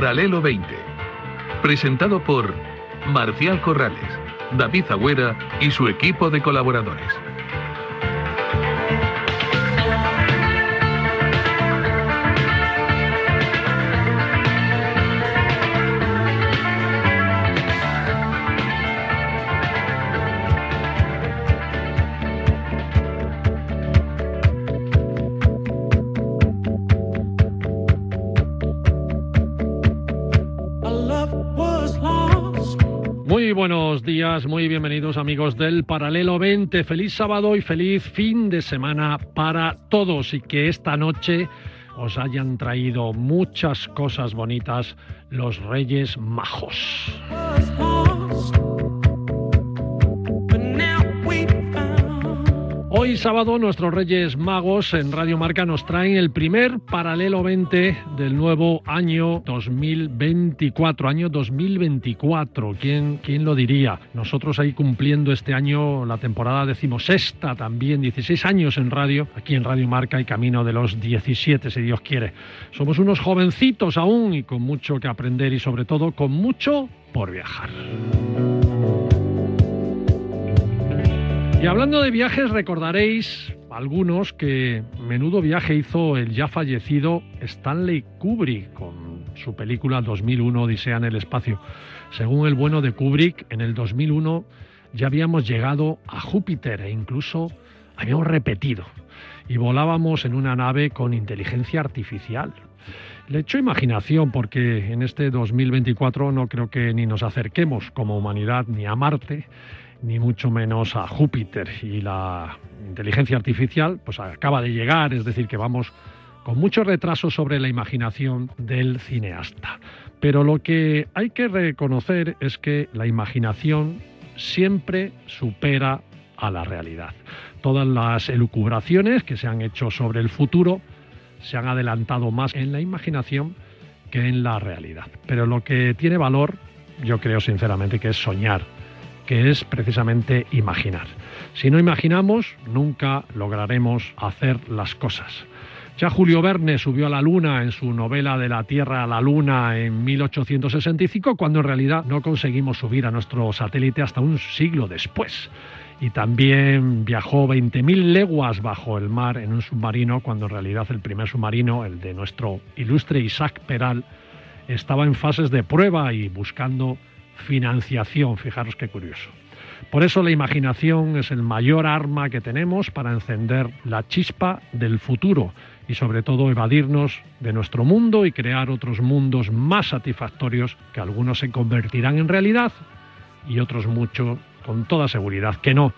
Paralelo 20. Presentado por Marcial Corrales, David Agüera y su equipo de colaboradores. Buenos días, muy bienvenidos amigos del Paralelo 20. Feliz sábado y feliz fin de semana para todos y que esta noche os hayan traído muchas cosas bonitas los Reyes Majos. Hoy sábado nuestros Reyes Magos en Radio Marca nos traen el primer paralelo 20 del nuevo año 2024, año 2024, ¿quién, quién lo diría? Nosotros ahí cumpliendo este año la temporada decimosexta también, 16 años en radio, aquí en Radio Marca y camino de los 17 si Dios quiere. Somos unos jovencitos aún y con mucho que aprender y sobre todo con mucho por viajar. Y hablando de viajes, recordaréis algunos que menudo viaje hizo el ya fallecido Stanley Kubrick con su película 2001 Odisea en el espacio. Según el bueno de Kubrick, en el 2001 ya habíamos llegado a Júpiter e incluso habíamos repetido y volábamos en una nave con inteligencia artificial. Le echo imaginación porque en este 2024 no creo que ni nos acerquemos como humanidad ni a Marte ni mucho menos a Júpiter. Y la inteligencia artificial pues acaba de llegar, es decir, que vamos con mucho retraso sobre la imaginación del cineasta. Pero lo que hay que reconocer es que la imaginación siempre supera a la realidad. Todas las elucubraciones que se han hecho sobre el futuro se han adelantado más en la imaginación que en la realidad. Pero lo que tiene valor, yo creo sinceramente que es soñar que es precisamente imaginar. Si no imaginamos, nunca lograremos hacer las cosas. Ya Julio Verne subió a la Luna en su novela De la Tierra a la Luna en 1865, cuando en realidad no conseguimos subir a nuestro satélite hasta un siglo después. Y también viajó 20.000 leguas bajo el mar en un submarino, cuando en realidad el primer submarino, el de nuestro ilustre Isaac Peral, estaba en fases de prueba y buscando financiación. Fijaros qué curioso. Por eso la imaginación es el mayor arma que tenemos para encender la chispa del futuro y sobre todo evadirnos de nuestro mundo y crear otros mundos más satisfactorios que algunos se convertirán en realidad y otros mucho con toda seguridad que no.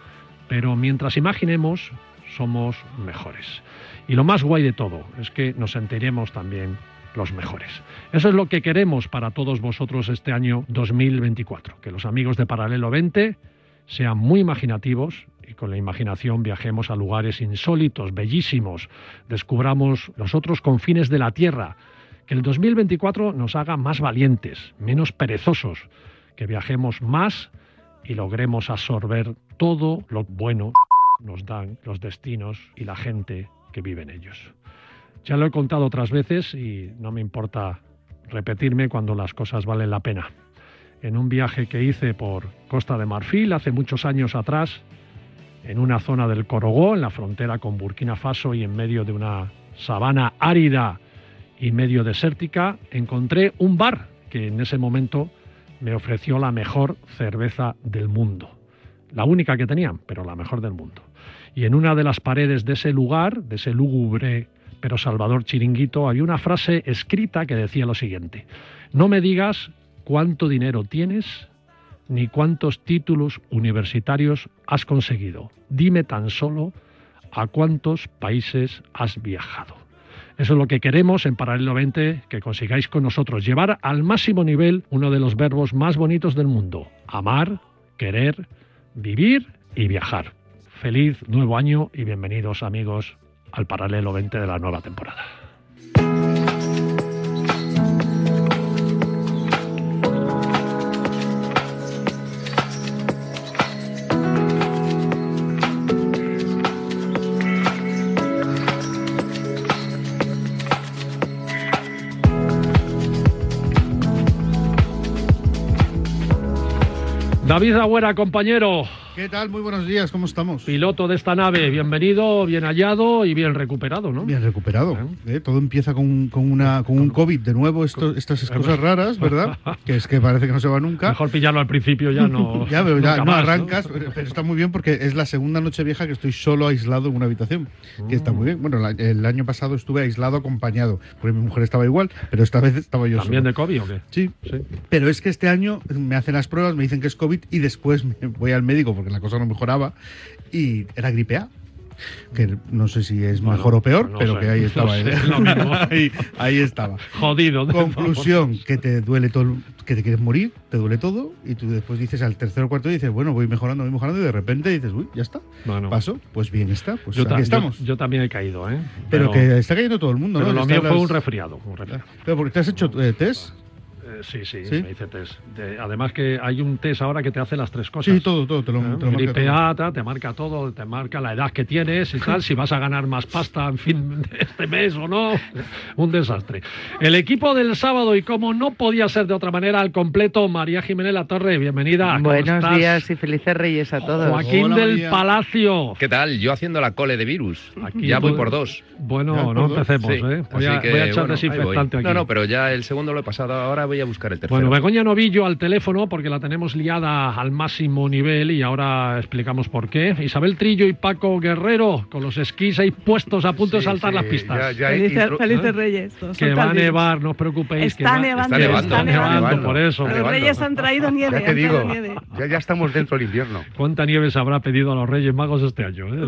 Pero mientras imaginemos, somos mejores. Y lo más guay de todo es que nos sentiremos también los mejores. Eso es lo que queremos para todos vosotros este año 2024, que los amigos de Paralelo 20 sean muy imaginativos y con la imaginación viajemos a lugares insólitos, bellísimos, descubramos los otros confines de la Tierra, que el 2024 nos haga más valientes, menos perezosos, que viajemos más y logremos absorber todo lo bueno nos dan los destinos y la gente que vive en ellos. Ya lo he contado otras veces y no me importa repetirme cuando las cosas valen la pena. En un viaje que hice por Costa de Marfil hace muchos años atrás, en una zona del Corogó, en la frontera con Burkina Faso y en medio de una sabana árida y medio desértica, encontré un bar que en ese momento me ofreció la mejor cerveza del mundo. La única que tenían, pero la mejor del mundo. Y en una de las paredes de ese lugar, de ese lúgubre pero Salvador Chiringuito había una frase escrita que decía lo siguiente, no me digas cuánto dinero tienes ni cuántos títulos universitarios has conseguido. Dime tan solo a cuántos países has viajado. Eso es lo que queremos en Paralelo 20, que consigáis con nosotros llevar al máximo nivel uno de los verbos más bonitos del mundo, amar, querer, vivir y viajar. Feliz nuevo año y bienvenidos amigos al Paralelo 20 de la nueva temporada. David Agüera, compañero. ¿Qué tal? Muy buenos días, ¿cómo estamos? Piloto de esta nave, bienvenido, bien hallado y bien recuperado, ¿no? Bien recuperado. ¿eh? Todo empieza con, con, una, con un COVID de nuevo, esto, estas cosas raras, ¿verdad? que es que parece que no se va nunca. Mejor pillarlo al principio, ya no. ya, pero ya no arrancas, pero, está muy bien porque es la segunda noche vieja que estoy solo aislado en una habitación, que está muy bien. Bueno, el año pasado estuve aislado acompañado, porque mi mujer estaba igual, pero esta vez estaba yo ¿También de COVID o qué? Sí, sí. Pero es que este año me hacen las pruebas, me dicen que es COVID y después me voy al médico porque la cosa no mejoraba y era gripe A que no sé si es mejor o peor, pero que ahí estaba. ahí, ahí, estaba. Jodido. Conclusión, que te duele todo, que te quieres morir, te duele todo, y tú después dices al tercer o cuarto dices, bueno, voy mejorando, voy mejorando, y de repente dices, uy, ya está. Paso, pues bien está, pues yo aquí estamos. Yo, también he caído, ¿eh? Pero, que está cayendo todo el mundo, pero ¿no? Lo mío fue un resfriado, un resfriado. Pero porque te has hecho eh, test sí, sí, me hice test. además que hay un test ahora que te hace las tres cosas. Sí, todo, todo, te lo, ¿Eh? te lo Gripe marca te marca todo, te marca la edad que tienes y tal, si vas a ganar más pasta en fin de este mes o no. Un desastre. El equipo del sábado y como no podía ser de otra manera al completo, María Jiménez La Torre, bienvenida. Buenos días y felices reyes a todos. Joaquín del Palacio. ¿Qué tal? Yo haciendo la cole de virus. Aquí ya voy por dos. Bueno, no empecemos, ¿eh? Voy a, echar desinfectante aquí. No, no, pero ya el segundo lo he pasado, ahora voy a buscar el tercero. Bueno, Begoña Novillo al teléfono porque la tenemos liada al máximo nivel y ahora explicamos por qué. Isabel Trillo y Paco Guerrero con los esquís ahí puestos a punto de saltar las pistas. felices, Reyes. Que va a nevar, no os preocupéis. Está, nevando, está, nevando, por eso. Los Reyes han traído nieve. Ya te digo, Ya, estamos dentro del invierno. ¿Cuánta nieve se habrá pedido a los Reyes Magos este año? Eh?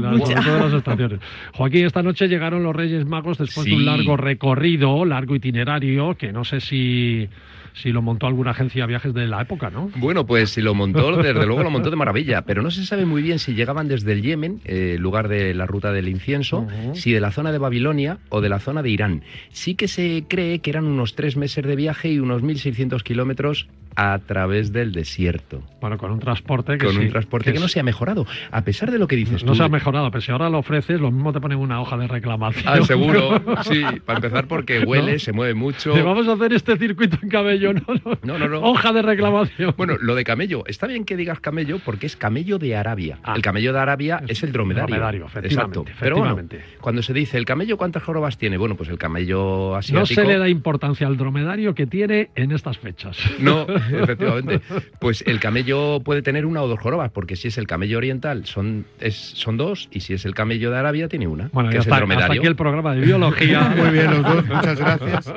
todas las estaciones. Joaquín, esta noche llegaron los Reyes Magos después de un largo recorrido, largo itinerario, que no sé si si lo montó alguna agencia de viajes de la época, ¿no? Bueno, pues si lo montó, desde luego lo montó de maravilla, pero no se sabe muy bien si llegaban desde el Yemen, eh, lugar de la ruta del incienso, si de la zona de Babilonia o de la zona de Irán. Sí que se cree que eran unos tres meses de viaje y unos 1.600 kilómetros a través del desierto. Bueno, con un transporte que, con un transporte que, no se ha mejorado, a pesar de lo que dices no, tú. No se ha mejorado, pero si ahora lo ofreces, lo mismo te ponen una hoja de reclamación. Ah, seguro, sí, para empezar porque huele, se mueve mucho. vamos a hacer este circuito en cabello, ¿no? No, no, no. Hoja de reclamación. Bueno, lo de camello, está bien que digas camello porque es camello de Arabia. Ah. el camello de Arabia es, el dromedario. dromedario efectivamente, Exacto. Pero bueno, cuando se dice el camello, ¿cuántas jorobas tiene? Bueno, pues el camello asiático... No se le da importancia al dromedario que tiene en estas fechas. No, efectivamente. Pues el camello puede tener una o dos jorobas, porque si es el camello oriental son, es, son dos, y si es el camello de Arabia tiene una, bueno, que es el dromedario. Hasta aquí el programa de biología. Muy bien, los dos, muchas gracias.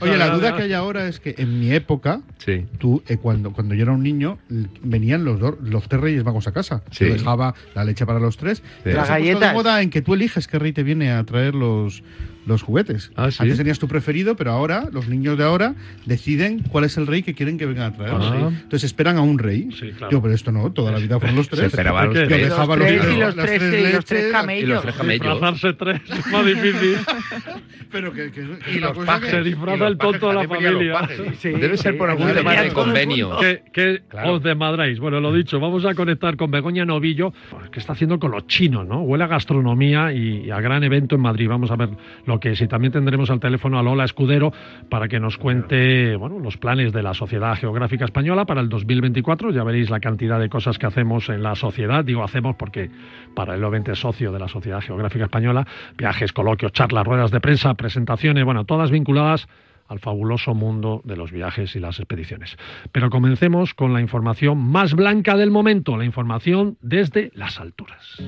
Oye, la duda que hay ahora es que en mi época, sí. tú, eh, cuando, cuando yo era un niño, venían los, dos, los tres reyes magos a casa. Sí. Yo dejaba la leche para los tres. Sí. La galleta. de moda en que tú eliges qué rey te viene a traer los los juguetes. Ah, ¿sí? Antes tenías tu preferido, pero ahora los niños de ahora deciden cuál es el rey que quieren que vengan a traer. Ah. Entonces esperan a un rey. Sí, claro. Yo, pero esto no, toda la vida fueron los tres. Se esperaba los Yo tres. dejaba los, los, tres y los, las tres, tres y los tres camellos. Y los tres camellos. Disfrazarse tres es más difícil. Pero que, que, Y los cosa pajes. que- Se disfraza el tonto de la familia. Sí, Debe ser por algún tema de convenio. que, que Claro. os desmadráis. Bueno, lo dicho, vamos a conectar con Begoña Novillo. ¿Qué está haciendo con los chinos, no? Huele a gastronomía y, y a gran evento en Madrid. Vamos a ver lo que. Y también tendremos al teléfono a Lola Escudero para que nos cuente bueno, los planes de la Sociedad Geográfica Española para el 2024. Ya veréis la cantidad de cosas que hacemos en la sociedad. Digo hacemos porque para el 20 es socio de la Sociedad Geográfica Española. Viajes, coloquios, charlas, ruedas de prensa, presentaciones, bueno, todas vinculadas al fabuloso mundo de los viajes y las expediciones. Pero comencemos con la información más blanca del momento, la información desde las alturas.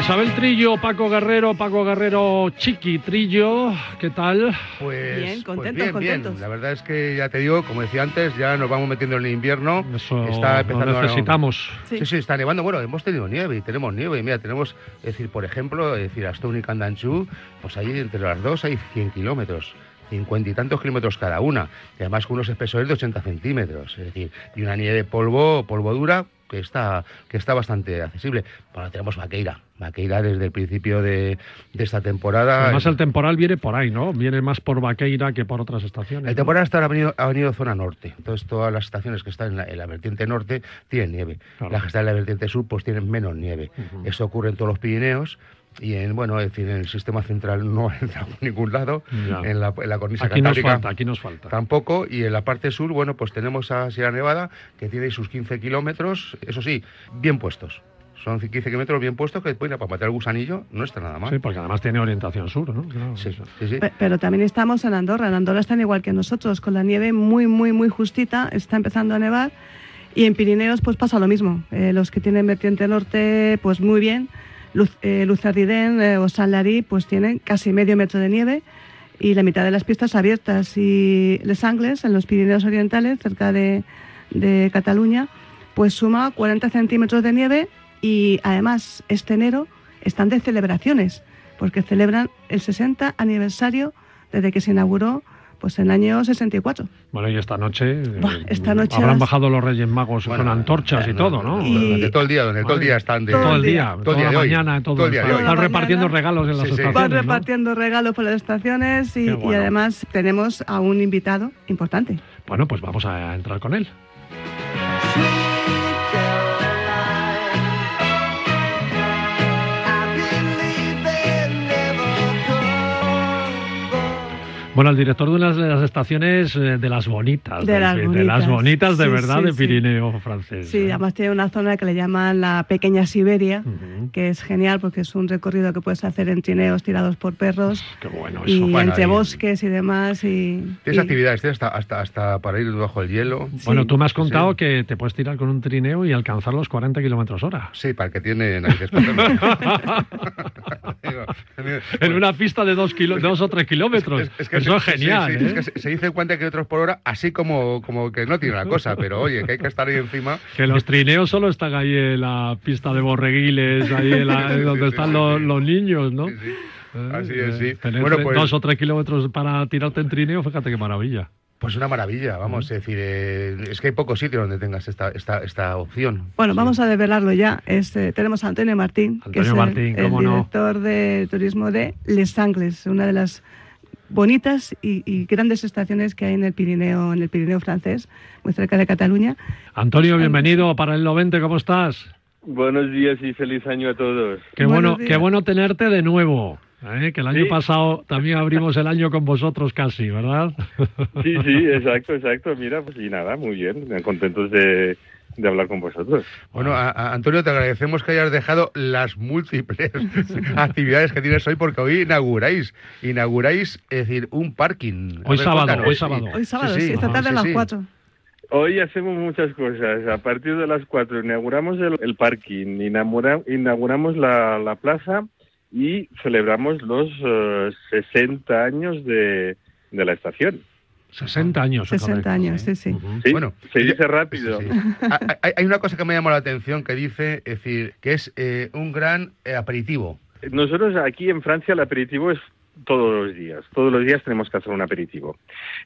Isabel Trillo, Paco Guerrero, Paco Guerrero Chiqui Trillo, ¿qué tal? Pues Bien, pues contentos, bien, bien. contentos. La verdad es que ya te digo, como decía antes, ya nos vamos metiendo en el invierno. Eso está lo empezando a- necesitamos. Sí. Sí, sí, está nevando. Bueno, hemos tenido nieve y tenemos nieve. Y mira, tenemos, es decir, por ejemplo, es decir, y Candanchú, pues ahí entre las dos hay 100 kilómetros. 50 y tantos kilómetros cada una, y además con unos espesores de 80 centímetros, es decir, y una nieve de polvo, polvo dura, que está, que está bastante accesible. Bueno, tenemos Vaqueira, Vaqueira desde el principio de, de esta temporada. Además el temporal viene por ahí, ¿no? Viene más por Vaqueira que por otras estaciones. El ¿no? temporal hasta ahora ha venido, ha venido zona norte. Entonces todas las estaciones que están en la, en la vertiente norte tienen nieve. Claro. Las que están en la vertiente sur pues tienen menos nieve. Ujú. Eso ocurre en todos los Pirineos y en bueno, es decir, en el sistema central no entra por ningún lado. Ya. En la, en la cornisa Aquí nos falta, aquí nos falta. tampoco. Y en la parte sur, bueno, pues tenemos a Sierra Nevada que tiene sus 15 kilómetros, eso sí, bien puestos. Son 15 kilómetros bien puestos que bueno, para matar el gusanillo no está nada mal. Sí, porque además tiene orientación sur, ¿no? Claro, Sí, sí, sí. Pe- Pero también estamos en Andorra. En Andorra están igual que nosotros, con la nieve muy, muy, muy justita. Está empezando a nevar. Y en Pirineos, pues pasa lo mismo. Eh, los que tienen vertiente norte, pues muy bien. Luz, eh, eh, o San Larí, pues tienen casi medio metro de nieve y la mitad de las pistas abiertas. Y Les Angles, en los Pirineos Orientales, cerca de, de Cataluña, pues suma 40 centímetros de nieve y además este enero están de celebraciones, porque celebran el 60 aniversario desde que se inauguró pues en el año 64. Bueno, y esta noche, eh, Buah, esta noche habrán vas- bajado los Reyes Magos Bueno, con antorchas y no, todo, ¿no? Y- Durante todo el día, durante todo el día están de... Todo el día. Todo el toda día la de hoy. mañana, todo, Todo el día de están, Toda la repartiendo regalos en las Sí, sí. estaciones. Van ¿no? repartiendo regalos por las estaciones y, Qué y bueno. además tenemos a un invitado importante. Bueno, pues vamos a entrar con él. Bueno, el director de una de las estaciones eh, de las bonitas. De las de bonitas. las bonitas de Sí, verdad sí, de sí. Pirineo francés. Sí, ¿eh? además tiene una zona que le llaman la Pequeña Siberia, que es genial porque es un recorrido que puedes hacer en trineos tirados por perros Qué bueno y eso. Bueno, entre y- bosques y demás. Y, Tienes y- actividades, tienes hasta, hasta, hasta para ir bajo el hielo. Bueno, tú me has Sí. contado que te puedes tirar con un trineo y alcanzar los 40 kilómetros hora. Sí, para el que tiene narices. en una pista de dos, kilo- dos o tres kilómetros. Es- es que Eso es sí, genial. sí, ¿eh? es que se, dice 40 kilómetros por hora, así como, como que no tiene la cosa, pero oye, que hay que estar ahí encima. Que los trineos solo están ahí en la pista de borreguiles, ahí en la- Sí, donde están los, niños, ¿no? Sí, sí. Así es, sí. eh, tener Bueno, pues- dos o tres kilómetros para tirarte en trineo, fíjate qué maravilla. Pues una maravilla, vamos, es decir, eh, es que hay pocos sitios donde tengas esta, esta, esta opción. Bueno, Sí. vamos a develarlo ya. Este, tenemos a Antonio Martín, que Antonio es el, Martín, el no. director de turismo de Les Angles, una de las bonitas y, y grandes estaciones que hay en el Pirineo, en el Pirineo francés, muy cerca de Cataluña. Antonio, bienvenido para el 90, ¿cómo estás? Buenos días y feliz año a todos. Qué Buenos bueno, días. qué bueno tenerte de nuevo. ¿Eh? Que el año Sí. pasado también abrimos el año con vosotros casi, ¿verdad? Sí, sí, exacto, exacto. Mira, pues y nada, muy bien, contentos de, de hablar con vosotros. Bueno, a- a- Antonio, te agradecemos que hayas dejado las múltiples actividades que tienes hoy, porque hoy inauguráis, inauguráis, es decir, un parking. Hoy ver, sábado, cuéntanos, hoy sábado. Hoy sábado, Sí, sí, sí. esta tarde sí, a las sí. 4. Hoy hacemos muchas cosas. A partir de las 4 inauguramos el, el parking, inaugura- inauguramos la, la plaza y celebramos los eh, 60 años de, de la estación. 60 años. 60 correcto, años, sí, sí. Sí, Bueno, se dice rápido. Sí, sí. Ha- Hay, hay una cosa que me llamó la atención que dice, es decir, que es eh, un gran eh, aperitivo. Nosotros aquí en Francia el aperitivo es todos los días. Todos los días tenemos que hacer un aperitivo.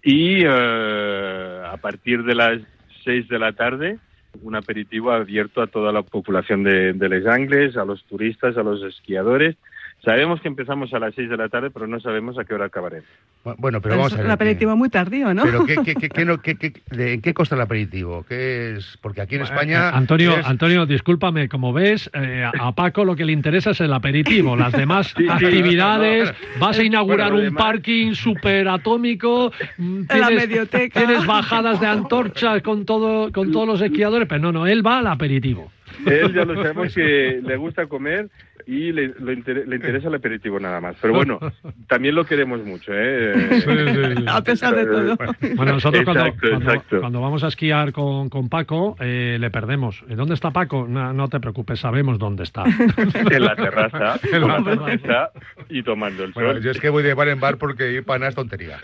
Y eh, a partir de las 6 de la tarde, un aperitivo abierto a toda la población de, de Les Angles, a los turistas, a los esquiadores. Sabemos que empezamos a las 6 de la tarde, pero no sabemos a qué hora acabaremos. Bu- Bueno, pero Pero vamos es a ver. un aperitivo muy tardío, ¿no? Pero ¿qué, qué, qué, qué no- qué- qué- de- ¿en qué consta el aperitivo? ¿Qué es? Porque aquí en España... Eh, Antonio, es- Antonio, discúlpame, como ves, eh, a Paco lo que le interesa es el aperitivo. Las demás Sí, sí, actividades, no, no, vas a inaugurar Bueno, un parking superatómico, mm, En la medioteca. tienes bajadas de antorchas con todo, con todos los esquiadores, pero no, no, él va al aperitivo. Él ya lo sabemos que le gusta comer y le, interesa el aperitivo nada más. Pero bueno, también lo queremos mucho, ¿eh? A pesar de todo. Bueno, nosotros cuando, vamos a esquiar con, con Paco, eh, le perdemos. ¿Dónde está Paco? No, te preocupes, sabemos dónde está. en la terraza, en la terraza y tomando el sol. yo es que voy de bar en bar porque ir para nada es tontería.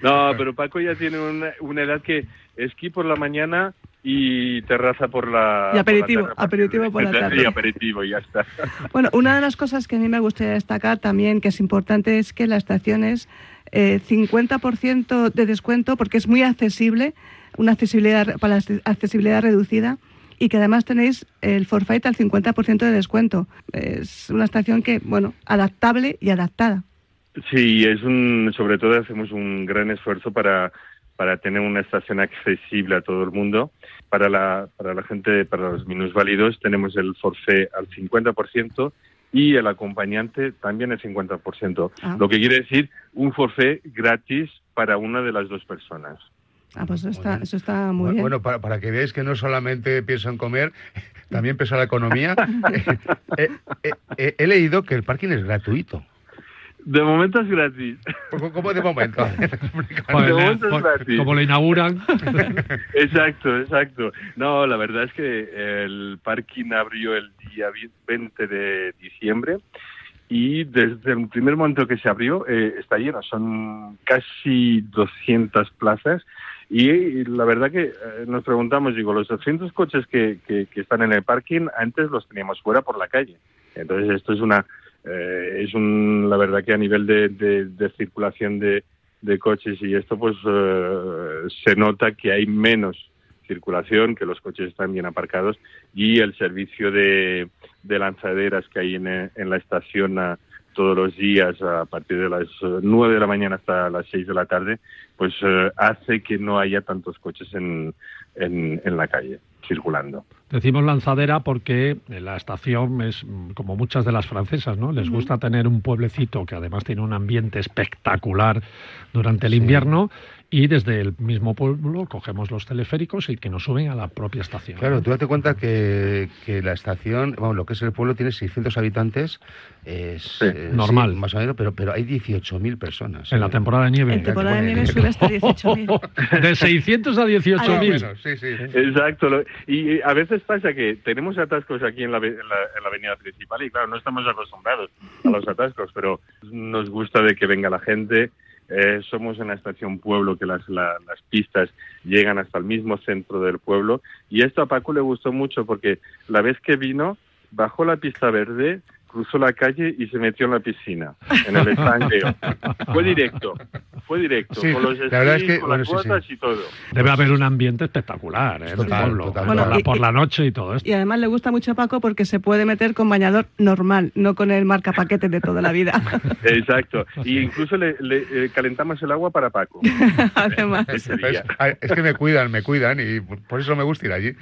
No, pero Paco ya tiene una, una edad que esquí por la mañana y terraza por la y aperitivo aperitivo por la tarde y aperitivo ya está. Bueno una de las cosas que a mí me gustaría destacar también que es importante es que la estación es eh, 50% de descuento porque es muy accesible una accesibilidad para la accesibilidad reducida y que además tenéis el forfait al 50% de descuento. Es una estación que bueno adaptable y adaptada. Sí es un sobre todo hacemos un gran esfuerzo para para tener una estación accesible a todo el mundo. Para la, para la gente, para los minusválidos, tenemos el forfait al 50% y el acompañante también el 50%. Ah. Lo que quiere decir un forfait gratis para una de las dos personas. Ah, pues eso está, eso está muy bien. Bueno, para, para, que veáis que no solamente pienso en comer, también pienso en la economía. Eh, eh, eh, he leído que el parking es gratuito. De momento es gratis. ¿Cómo de momento? de momento es gratis. Como lo inauguran. exacto, exacto. No, la verdad es que el parking abrió el día 20 de diciembre y desde el primer momento que se abrió eh, está lleno. Son casi 200 plazas y la verdad que eh, nos preguntamos, digo, los 200 coches que, que, que están en el parking antes los teníamos fuera por la calle. Entonces esto es una eh, es un, la verdad que a nivel de, de, circulación de, de, coches y esto, pues eh, se nota que hay menos circulación, que los coches están bien aparcados y el servicio de, de lanzaderas que hay en, en la estación todos los días a partir de las 9 de la mañana hasta las 6 de la tarde, pues eh, hace que no haya tantos coches en, en la calle circulando. Decimos lanzadera porque la estación es como muchas de las francesas, ¿no? Les gusta tener un pueblecito que además tiene un ambiente espectacular durante el invierno y desde el mismo pueblo cogemos los teleféricos y que nos suben a la propia estación. Claro, tú date cuenta que, que la estación, bueno, lo que es el pueblo tiene 600 habitantes, es, normal. más o menos, pero, pero hay 18.000 personas. En la temporada de nieve. En temporada de nieve sube hasta 18.000. de 600 a 18.000. sí, sí. Exacto. Y a veces pasa que tenemos atascos aquí en la, en la avenida principal y claro, no estamos acostumbrados a los atascos, pero nos gusta de que venga la gente eh, somos una estación pueblo que las, las pistas llegan hasta el mismo centro del pueblo. Y esto a Paco le gustó mucho porque la vez que vino bajó la pista verde cruzó la calle y se metió en la piscina, en el estanqueo. fue directo, fue directo, con los esquís, con las botas y todo. Debe haber un ambiente espectacular ¿eh? en el pueblo, por, la, noche y todo esto. Y además le gusta mucho a Paco porque se puede meter con bañador normal, no con el marca paquete de toda la vida. Exacto, y incluso le, eh, calentamos el agua para Paco. además. Es, que me cuidan, me cuidan y por eso me gusta ir allí.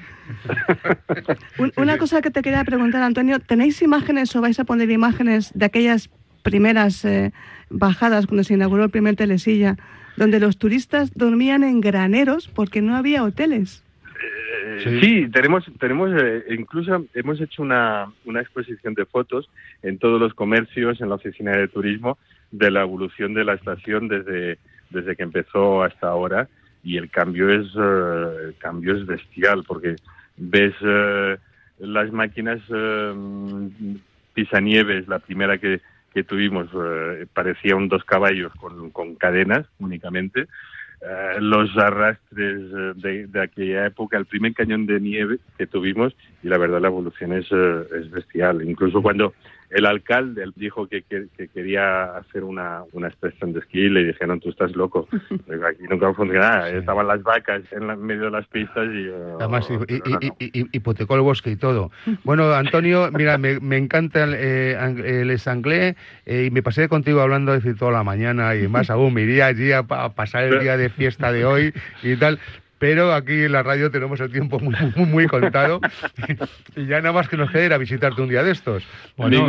una cosa que te quería preguntar, Antonio, ¿tenéis imágenes o vais a poner imágenes de aquellas primeras eh, bajadas cuando se inauguró el primer telesilla, donde los turistas dormían en graneros porque no había hoteles. Eh, sí. tenemos, tenemos eh, incluso hemos hecho una, una exposición de fotos en todos los comercios, en la oficina de turismo, de la evolución de la estación desde, desde que empezó hasta ahora y el cambio es, el cambio es bestial porque ves las máquinas Pisanieves, la primera que, que tuvimos, eh, parecía un dos caballos con, con cadenas únicamente. Eh, los arrastres eh, de, de, aquella época, el primer cañón de nieve que tuvimos, y la verdad la evolución es, es bestial. Incluso cuando el alcalde dijo que, quería hacer una, una expresión de esquí y le dijeron, tú estás loco, aquí nunca funcionaba, estaban las vacas en medio de las pistas y... Uh, Además, y, hipotecó el bosque y todo. Bueno, Antonio, mira, me, me encanta el, eh, el sanglé eh, y me pasé contigo hablando decir toda la mañana y más aún, me iría allí a pasar el día de fiesta de hoy y tal pero aquí en la radio tenemos el tiempo muy, muy, contado y ya nada más que nos queda ir a visitarte un día de estos. Bueno,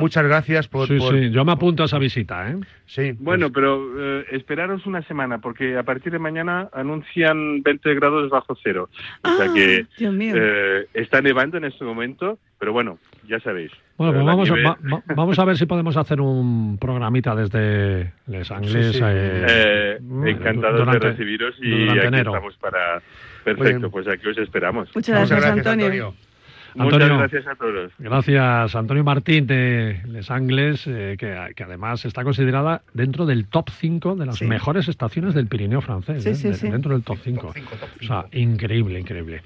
muchas gracias por, sí, sí, yo me apunto a esa visita, ¿eh? Sí. Bueno, pero eh, esperaros una semana porque a partir de mañana anuncian 20 grados bajo cero. O sea que ah, eh, está nevando en este momento, pero bueno, ya sabéis. Bueno, pues vamos, a, vamos a ver si podemos hacer un programita desde Les Anglés. Eh, encantados de recibiros y aquí estamos para... Perfecto, pues aquí os esperamos. Muchas gracias, Antonio. Muchas gracias a todos. Gracias, Antonio Martín de Les Angles, eh, que, además está considerada dentro del top 5 de las mejores estaciones del Pirineo francés. Sí, ¿eh? sí, dentro del top 5. O sea, increíble, increíble.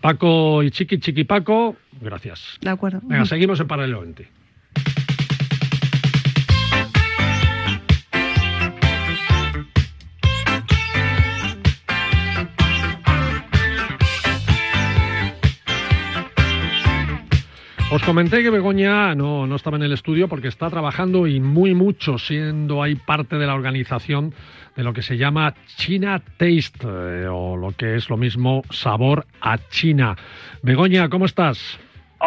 Paco y Chiqui, Chiqui Paco, gracias. De acuerdo. Venga, seguimos en Paralelo Os comenté que Begoña no, no estaba en el estudio porque está trabajando y muy mucho, siendo ahí parte de la organización de lo que se llama China Taste, eh, o lo que es lo mismo sabor a China. Begoña, ¿cómo estás?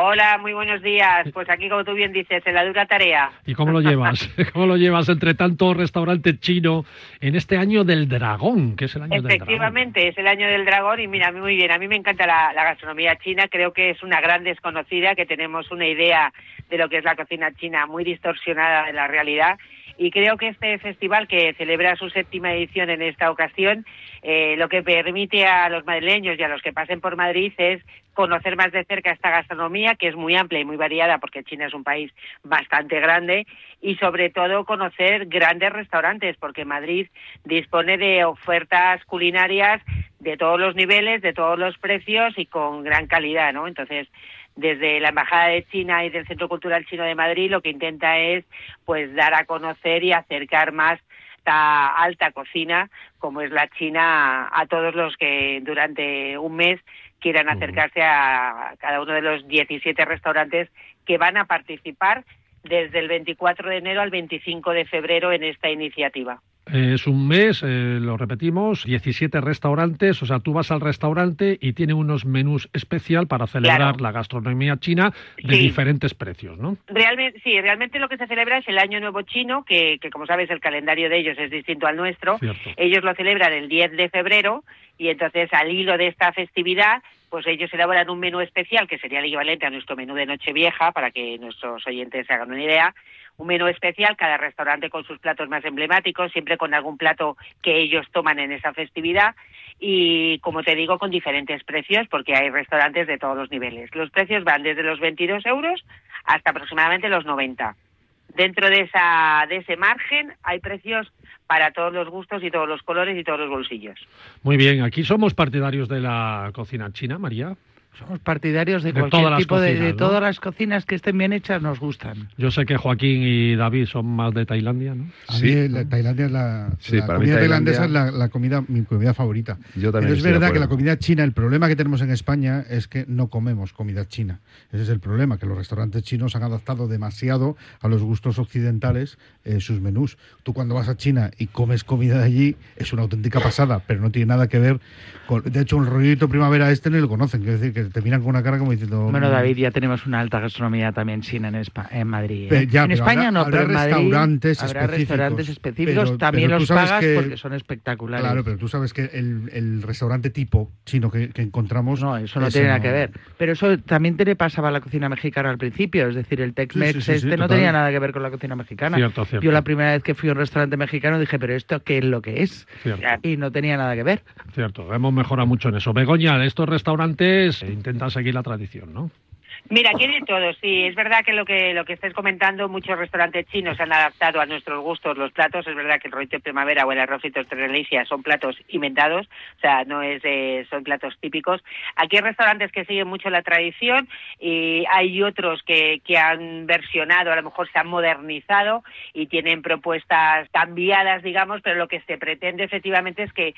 Hola, muy buenos días. Pues aquí, como tú bien dices, en la dura tarea. ¿Y cómo lo llevas? ¿Cómo lo llevas entre tanto restaurante chino en este año del dragón, que es el año del dragón? Efectivamente, es el año del dragón y mira, muy bien, a mí me encanta la, la, gastronomía china, creo que es una gran desconocida, que tenemos una idea de lo que es la cocina china muy distorsionada de la realidad y creo que este festival que celebra su séptima edición en esta ocasión, eh, lo que permite a los madrileños y a los que pasen por Madrid es conocer más de cerca esta gastronomía, que es muy amplia y muy variada, porque China es un país bastante grande, y sobre todo conocer grandes restaurantes, porque Madrid dispone de ofertas culinarias de todos los niveles, de todos los precios y con gran calidad, ¿no? Entonces, desde la Embajada de China y del Centro Cultural Chino de Madrid lo que intenta es pues dar a conocer y acercar más esta alta cocina como es la China a todos los que durante un mes quieran acercarse a cada uno de los 17 restaurantes que van a participar desde el 24 de enero al 25 de febrero en esta iniciativa. Es un mes, eh, lo repetimos, 17 restaurantes, o sea, tú vas al restaurante y tiene unos menús especial para celebrar la gastronomía china de diferentes precios, ¿no? Realmente, sí, realmente lo que se celebra es el Año Nuevo Chino, que, que como sabes el calendario de ellos es distinto al nuestro. Ellos lo celebran el 10 de febrero y entonces al hilo de esta festividad pues ellos elaboran un menú especial que sería el equivalente a nuestro menú de Nochevieja para que nuestros oyentes se hagan una idea un menú especial, cada restaurante con sus platos más emblemáticos, siempre con algún plato que ellos toman en esa festividad y, como te digo, con diferentes precios porque hay restaurantes de todos los niveles. Los precios van desde los 22 euros hasta aproximadamente los 90. Dentro de, esa, de ese margen hay precios para todos los gustos y todos los colores y todos los bolsillos. Muy bien, aquí somos partidarios de la cocina china, María. Somos partidarios de, cualquier tipo de, todas las cocinas que estén bien hechas nos gustan. Yo sé que Joaquín y David son más de Tailandia, ¿no? A sí. mí Tailandia es la, comida tailandesa es la, comida mi comida favorita. Yo también Pero es verdad que la comida china, el problema que tenemos en España es que no comemos comida china. Ese es el problema, que los restaurantes chinos han adaptado demasiado a los gustos occidentales eh, sus menús. Tú cuando vas a China y comes comida de allí es una auténtica pasada, pero no tiene nada que ver de hecho el rollito primavera este no lo conocen, quiere decir que te miran con una cara como diciendo... Bueno, mm". David, ya tenemos una alta gastronomía también china en, en Madrid. ¿eh? en España no, pero en Madrid restaurantes habrá restaurantes específicos, también los pagas porque son espectaculares. Claro, pero tú sabes que el, restaurante tipo chino que, encontramos... No, eso no tiene nada que ver. Pero eso también te le pasaba a la cocina mexicana al principio, es decir, el Tex-Mex este no tenía nada que ver con la cocina mexicana. Yo la primera vez que fui a un restaurante mexicano dije, pero ¿esto qué es lo que es? Y no tenía nada que ver. Cierto, hemos mejorado mucho en eso. Begoña, estos restaurantes intentan seguir la tradición, ¿no? Mira, aquí de todo, sí. Es verdad que lo que lo que estáis comentando, muchos restaurantes chinos han adaptado a nuestros gustos los platos. Es verdad que el rollito de primavera o el arrocito de delicias son platos inventados, o sea, no es son platos típicos. Aquí hay restaurantes que siguen mucho la tradición y hay otros que, que han versionado, a lo mejor se han modernizado y tienen propuestas cambiadas, digamos, pero lo que se pretende efectivamente es que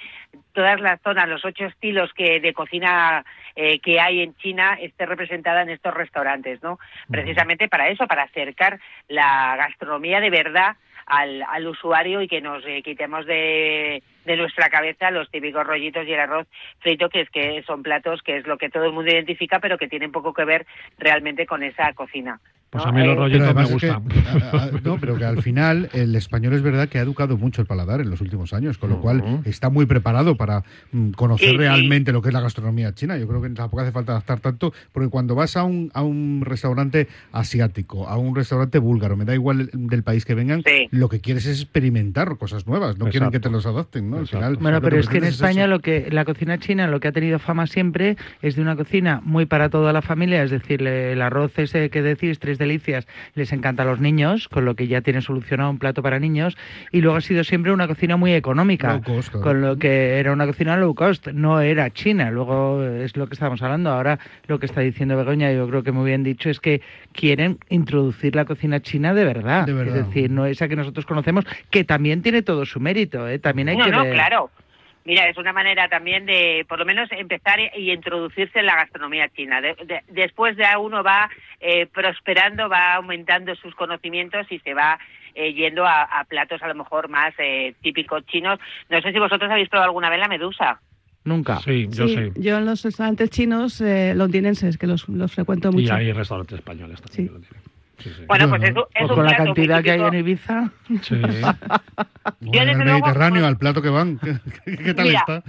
todas las zonas, los ocho estilos que de cocina eh, que hay en China esté representada en estos restaurantes, ¿no? Precisamente para eso, para acercar la gastronomía de verdad al, al usuario y que nos eh, quitemos de, de nuestra cabeza los típicos rollitos y el arroz frito, que es que son platos que es lo que todo el mundo identifica, pero que tienen poco que ver realmente con esa cocina. Pues a mí los rollitos me gustan. no, pero que al final el español es verdad que ha educado mucho el paladar en los últimos años, con lo cual está muy preparado para mm, conocer realmente lo que es la gastronomía china. Yo creo que tampoco hace falta adaptar tanto, porque cuando vas a un, a un restaurante asiático, a un restaurante búlgaro, me da igual del país que vengan, lo que quieres es experimentar cosas nuevas, no quieren que te los adapten, ¿no? Al final, bueno, pero es que en España lo que la cocina china lo que ha tenido fama siempre es de una cocina muy para toda la familia, es decir, el arroz ese que decís, tres delicias les encanta a los niños, con lo que ya tienen solucionado un plato para niños, y luego ha sido siempre una cocina muy económica, con lo que era una cocina low cost, no era China, luego es lo que estamos hablando, ahora lo que está diciendo Begoña, yo creo que muy bien dicho, es que quieren introducir la cocina china de verdad, es decir, no esa que nosotros conocemos, que también tiene todo su mérito, ¿eh? también hay que no, claro. Mira, es una manera también de, por lo menos, empezar y introducirse en la gastronomía china. después de uno va eh, prosperando, va aumentando sus conocimientos y se va eh, yendo a, platos a lo mejor más eh, típicos chinos. No sé si vosotros habéis probado alguna vez la medusa. Nunca. Sí, yo sí. Yo en los restaurantes chinos londinenses, que los, los frecuento mucho. Y hay restaurantes españoles también. Bueno, pues eso es pues con la cantidad que hay en Ibiza. Sí. en el Mediterráneo, al plato que van, ¿qué, tal está?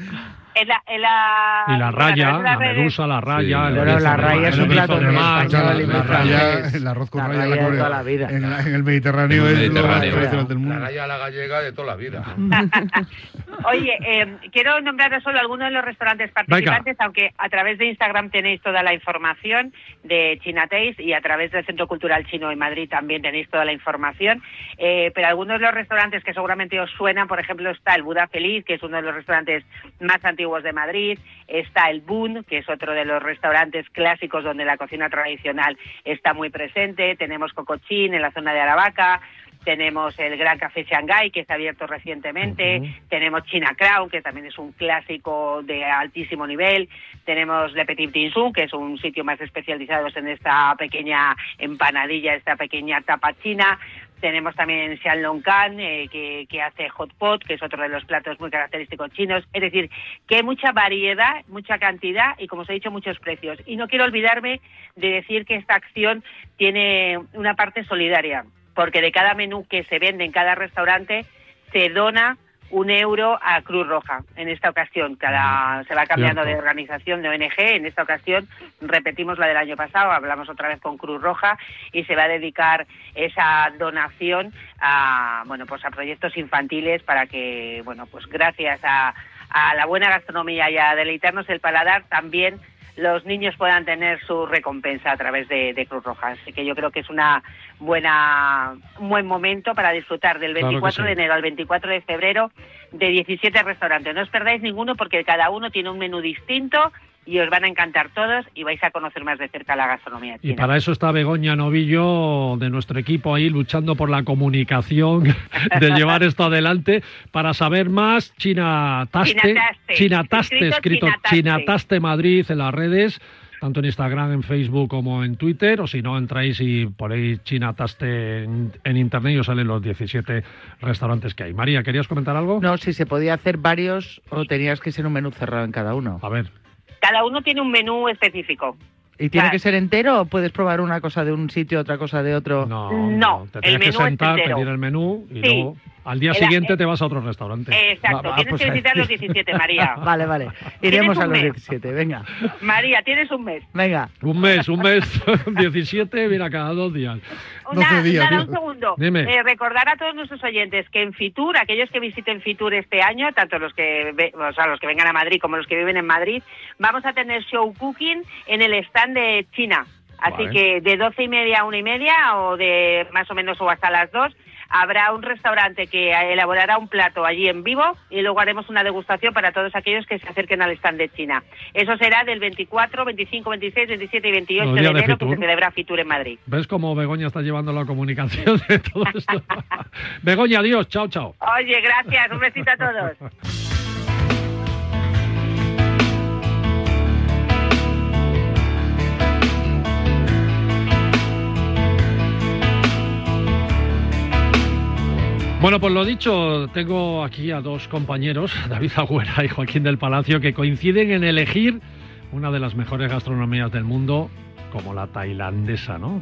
En la, en la, y la raya, la, medusa, la raya. la raya es un plato de mar. La raya, el arroz con raya, de toda la vida. En, el Mediterráneo es lo más tradicional del mundo. La raya la gallega de toda la vida. Oye, eh, quiero nombrar solo algunos de los restaurantes participantes, aunque a través de Instagram tenéis toda la información de China Taste y a través del Centro Cultural Chino en Madrid también tenéis toda la información. Eh, pero algunos de los restaurantes que seguramente os suenan, por ejemplo, está el Buda Feliz, que es uno de los restaurantes más antiguos de Madrid, está el Boon, que es otro de los restaurantes clásicos donde la cocina tradicional está muy presente, tenemos Cocochín en la zona de Aravaca, tenemos el Gran Café Shanghai, que está abierto recientemente, tenemos China Crown, que también es un clásico de altísimo nivel, tenemos Le Petit Tinsum, que es un sitio más especializado en esta pequeña empanadilla, esta pequeña tapa china, tenemos también Xianlongkan, eh, que, que hace hot pot, que es otro de los platos muy característicos chinos. Es decir, que hay mucha variedad, mucha cantidad y, como os he dicho, muchos precios. Y no quiero olvidarme de decir que esta acción tiene una parte solidaria, porque de cada menú que se vende en cada restaurante se dona un euro a Cruz Roja en esta ocasión. Cada, se va cambiando de organización de ONG. En esta ocasión repetimos la del año pasado, hablamos otra vez con Cruz Roja y se va a dedicar esa donación a, bueno, pues a proyectos infantiles para que, bueno, pues gracias a, a la buena gastronomía y a deleitarnos el paladar también los niños puedan tener su recompensa a través de, Cruz Roja. Así que yo creo que es una buena, un buen momento para disfrutar del 24 de enero al 24 de febrero de 17 restaurantes. No os perdáis ninguno porque cada uno tiene un menú distinto y os van a encantar todos y vais a conocer más de cerca la gastronomía china. Y para eso está Begoña Novillo de nuestro equipo ahí luchando por la comunicación de llevar esto adelante para saber más China Taste, China Taste, escrito China Taste Madrid en las redes tanto en Instagram, en Facebook como en Twitter, o si no, entráis y ponéis China Taste en, en, internet y os salen los 17 restaurantes que hay. María, ¿querías comentar algo? No, si se podía hacer varios o tenías que ser un menú cerrado en cada uno. A ver. Cada uno tiene un menú específico. ¿Y tiene que ser entero o puedes probar una cosa de un sitio, otra cosa de otro? No, no. te tienes que sentar, pedir el menú y luego al día siguiente te vas a otro restaurante. Exacto, tienes pues que visitar los 17, María. vale, vale. Iremos a los 17, venga. María, tienes un mes. Venga. Un mes, un mes, 17, mira, cada dos días. Una, días. un segundo. Eh, recordar a todos nuestros oyentes que en Fitur, aquellos que visiten Fitur este año, tanto los que, o sea, los que vengan a Madrid como los que viven en Madrid, vamos a tener show cooking en el stand de China. Así que de doce y media a una y media o de más o menos o hasta las dos habrá un restaurante que elaborará un plato allí en vivo y luego haremos una degustación para todos aquellos que se acerquen al stand de China. Eso será del 24, 25, 26, 27 y 28 de enero que se celebra Fitur en Madrid. ¿Ves cómo Begoña está llevando la comunicación de todo esto? Begoña, adiós, chao, chao. Oye, gracias, un besito a todos. Bueno, pues lo dicho, tengo aquí a dos compañeros, David Agüera y Joaquín del Palacio, que coinciden en elegir una de las mejores gastronomías del mundo, como la tailandesa, ¿no?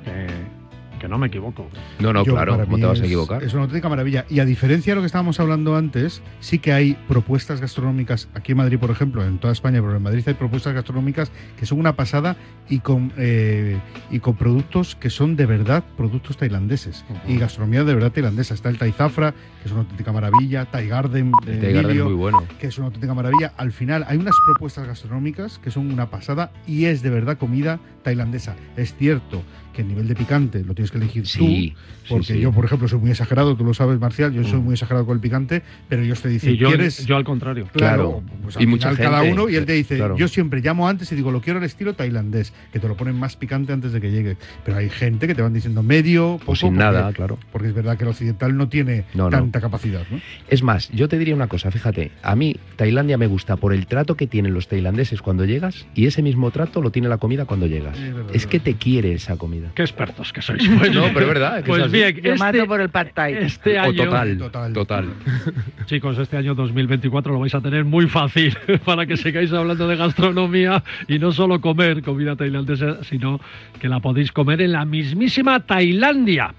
Que no me equivoco. No, no, claro, ¿cómo te vas a equivocar? Es una auténtica maravilla. Y a diferencia de lo que estábamos hablando antes, sí que hay propuestas gastronómicas aquí en Madrid, por ejemplo, en toda España, pero en Madrid hay propuestas gastronómicas que son una pasada y con, eh, y con productos que son de verdad productos tailandeses. Y gastronomía de verdad tailandesa. Está el Thai Zafra, que es una auténtica maravilla, Thai Garden, de Garden muy bueno. que es una auténtica maravilla. Al final hay unas propuestas gastronómicas que son una pasada y es de verdad comida tailandesa. Es cierto que el nivel de picante lo tienes que elegir tú, porque yo, por ejemplo, soy muy exagerado, tú lo sabes, Marcial, yo soy mm. muy exagerado con el picante, pero ellos te dicen, yo, ¿quieres? Yo al contrario. Claro, pues y mucha gente, cada uno, y él te dice, yo siempre llamo antes y digo, lo quiero al estilo tailandés, que te lo ponen más picante antes de que llegue. Pero hay gente que te van diciendo medio, poco, sin nada, claro. Porque es verdad que el occidental no tiene tanta capacidad. ¿no? Es más, yo te diría una cosa, fíjate, a mí Tailandia me gusta por el trato que tienen los tailandeses cuando llegas y ese mismo trato lo tiene la comida cuando llegas. Es, que te quiere esa comida. Qué expertos que sois. no, pero es verdad. pues bien, este, mato por el thai. Este año, total, total, Chicos, este año 2024 lo vais a tener muy fácil para que sigáis hablando de gastronomía y no solo comer comida tailandesa, sino que la podéis comer en la mismísima Tailandia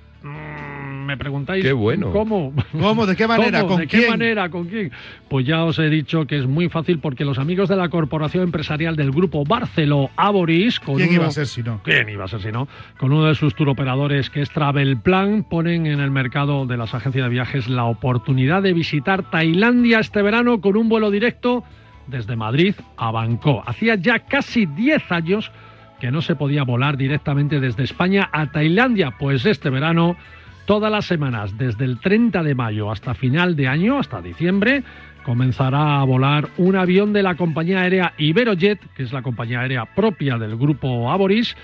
me preguntáis qué bueno. cómo. ¿Cómo? ¿De qué manera? ¿Con ¿De qué manera? ¿Con quién? Pues ya os he dicho que es muy fácil porque los amigos de la corporación empresarial del grupo Barceló Aboris. Con ¿Quién iba a ser si no? ¿Quién iba a ser si no? Con uno de sus turoperadores que es Travel Plan, ponen en el mercado de las agencias de viajes la oportunidad de visitar Tailandia este verano con un vuelo directo desde Madrid a Bangkok. Hacía ya casi 10 años que no se podía volar directamente desde España a Tailandia, pues este verano Todas las semanas, desde el 30 de mayo hasta final de año, hasta diciembre, comenzará a volar un avión de la compañía aérea Iberojet, que es la compañía aérea propia del grupo Aboris,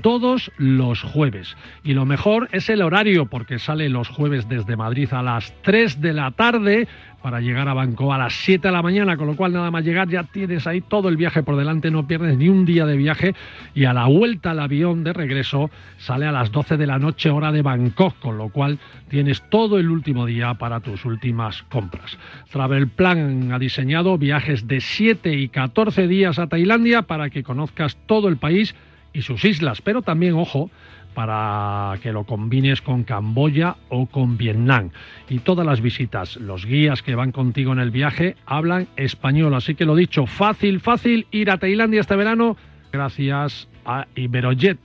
todos los jueves. Y lo mejor es el horario, porque sale los jueves desde Madrid a las 3 de la tarde para llegar a Bangkok a las 7 de la mañana, con lo cual nada más llegar ya tienes ahí todo el viaje por delante, no pierdes ni un día de viaje y a la vuelta al avión de regreso sale a las 12 de la noche hora de Bangkok, con lo cual tienes todo el último día para tus últimas compras. Travel Plan ha diseñado viajes de 7 y 14 días a Tailandia para que conozcas todo el país y sus islas, pero también, ojo, para que lo combines con Camboya o con Vietnam. Y todas las visitas, los guías que van contigo en el viaje hablan español, así que lo dicho, fácil, fácil ir a Tailandia este verano gracias a Iberojet,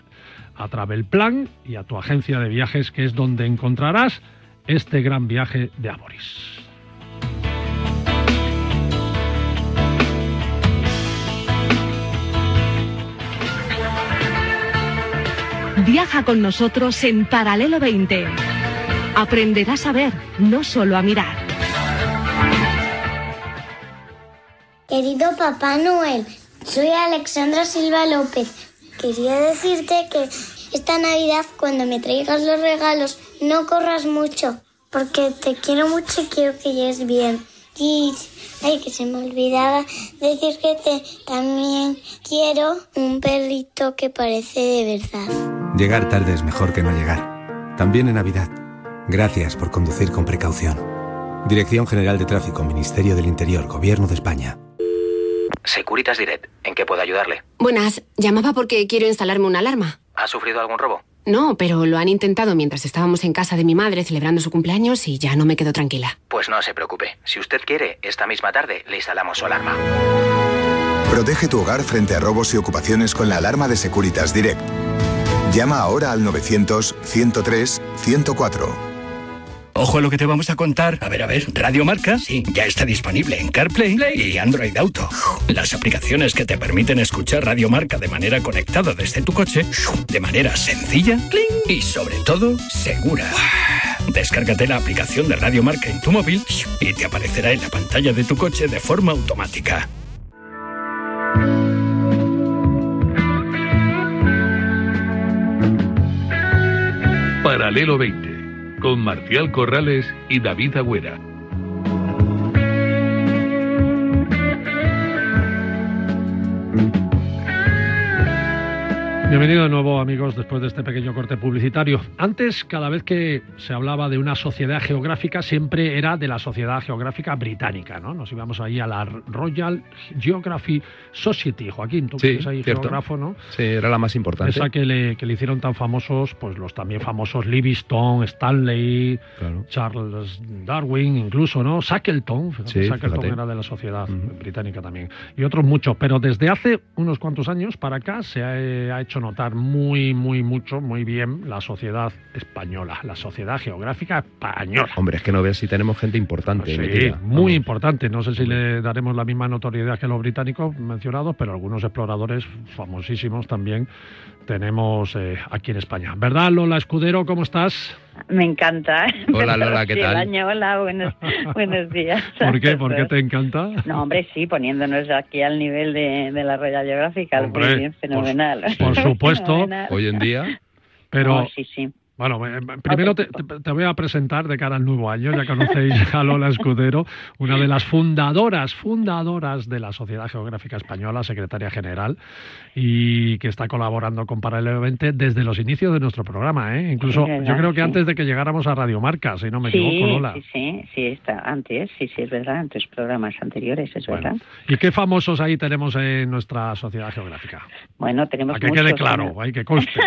a Travel Plan y a tu agencia de viajes que es donde encontrarás este gran viaje de Amoris. Viaja con nosotros en Paralelo 20. Aprenderás a ver, no solo a mirar. Querido Papá Noel, soy Alexandra Silva López. Quería decirte que esta Navidad cuando me traigas los regalos no corras mucho, porque te quiero mucho y quiero que llegues bien. Y ay, que se me olvidaba decir que te también quiero un perrito que parece de verdad. Llegar tarde es mejor que no llegar. También en Navidad. Gracias por conducir con precaución. Dirección General de Tráfico, Ministerio del Interior, Gobierno de España. Securitas Direct, ¿en qué puedo ayudarle? Buenas, llamaba porque quiero instalarme una alarma. ¿Ha sufrido algún robo? No, pero lo han intentado mientras estábamos en casa de mi madre celebrando su cumpleaños y ya no me quedo tranquila. Pues no se preocupe. Si usted quiere, esta misma tarde le instalamos su alarma. Protege tu hogar frente a robos y ocupaciones con la alarma de Securitas Direct. Llama ahora al 900-103-104. Ojo a lo que te vamos a contar. A ver, a ver, Radio Marca, sí, ya está disponible en CarPlay y Android Auto. Las aplicaciones que te permiten escuchar Radio Marca de manera conectada desde tu coche, de manera sencilla y sobre todo segura. Descárgate la aplicación de Radio Marca en tu móvil y te aparecerá en la pantalla de tu coche de forma automática. Paralelo 20, con Marcial Corrales y David Agüera. Bienvenido de nuevo amigos después de este pequeño corte publicitario. Antes, cada vez que se hablaba de una sociedad geográfica, siempre era de la Sociedad Geográfica Británica, ¿no? Nos íbamos ahí a la Royal Geography Society. Joaquín, tú que eres ahí geógrafo, ¿no? Sí, era la más importante. Esa que le, que le hicieron tan famosos, pues los también famosos Livingstone, Stanley, Charles Darwin, incluso, ¿no? Shackleton, sí, Shackleton era de la Sociedad Británica también. Y otros muchos, pero desde hace unos cuantos años para acá se ha hecho notar muy, muy, mucho, muy bien la sociedad española, la sociedad geográfica española. Hombre, es que no veas si tenemos gente importante. Sí, muy importante. No sé si le daremos la misma notoriedad que los británicos mencionados, pero algunos exploradores famosísimos también tenemos eh, aquí en España. ¿Verdad, Lola Escudero? ¿Cómo estás? Me encanta. Hola Lola, ¿qué tal? hola, buenos, buenos días. ¿Por qué? ¿Por qué te encanta? No, hombre, sí, poniéndonos aquí al nivel de, de la Royal Geográfica, muy bien, fenomenal. Por, supuesto, hoy en día. Pero, sí, sí. Bueno, eh, primero te, voy a presentar de cara al nuevo año, ya conocéis a Lola Escudero, una de las fundadoras, fundadoras de la Sociedad Geográfica Española, secretaria general, y que está colaborando con Paralelo 20 desde los inicios de nuestro programa, ¿eh? Incluso yo creo que antes de que llegáramos a Radio Marca, si no me equivoco, Lola. Sí, sí, sí, está antes, sí, sí, es verdad, antes programas anteriores, es verdad. ¿Y qué famosos ahí tenemos en nuestra Sociedad Geográfica? Bueno, tenemos A que quede claro, hay que conste.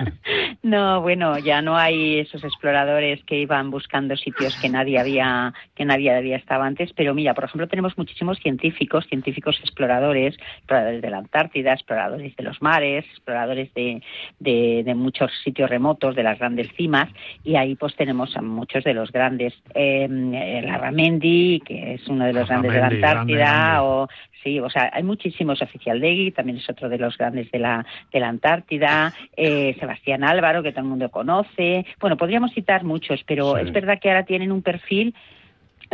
no, bueno, ya ya no hay esos exploradores que iban buscando sitios que nadie había que nadie había estado antes, pero mira, por ejemplo, tenemos muchísimos científicos, científicos exploradores, exploradores de la Antártida, exploradores de los mares, exploradores de, de, muchos sitios remotos, de las grandes cimas, y ahí pues tenemos a muchos de los grandes, eh, la Ramendi, que es uno de los grandes de la Antártida, o Sí, o sea, hay muchísimos. Oficial Degui también es otro de los grandes de la, de la Antártida. Eh, Sebastián Álvaro, que todo el mundo conoce. Bueno, podríamos citar muchos, pero es verdad que ahora tienen un perfil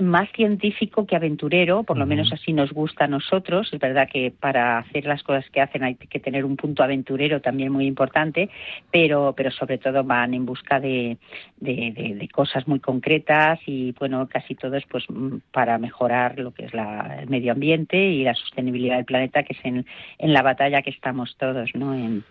más científico que aventurero, por lo menos así nos gusta a nosotros. Es verdad que para hacer las cosas que hacen hay que tener un punto aventurero también muy importante, pero, pero sobre todo van en busca de, de, cosas muy concretas y, bueno, casi todo es pues para mejorar lo que es la, el medio ambiente y la sostenibilidad del planeta, que es en, en la batalla que estamos todos, ¿no? En,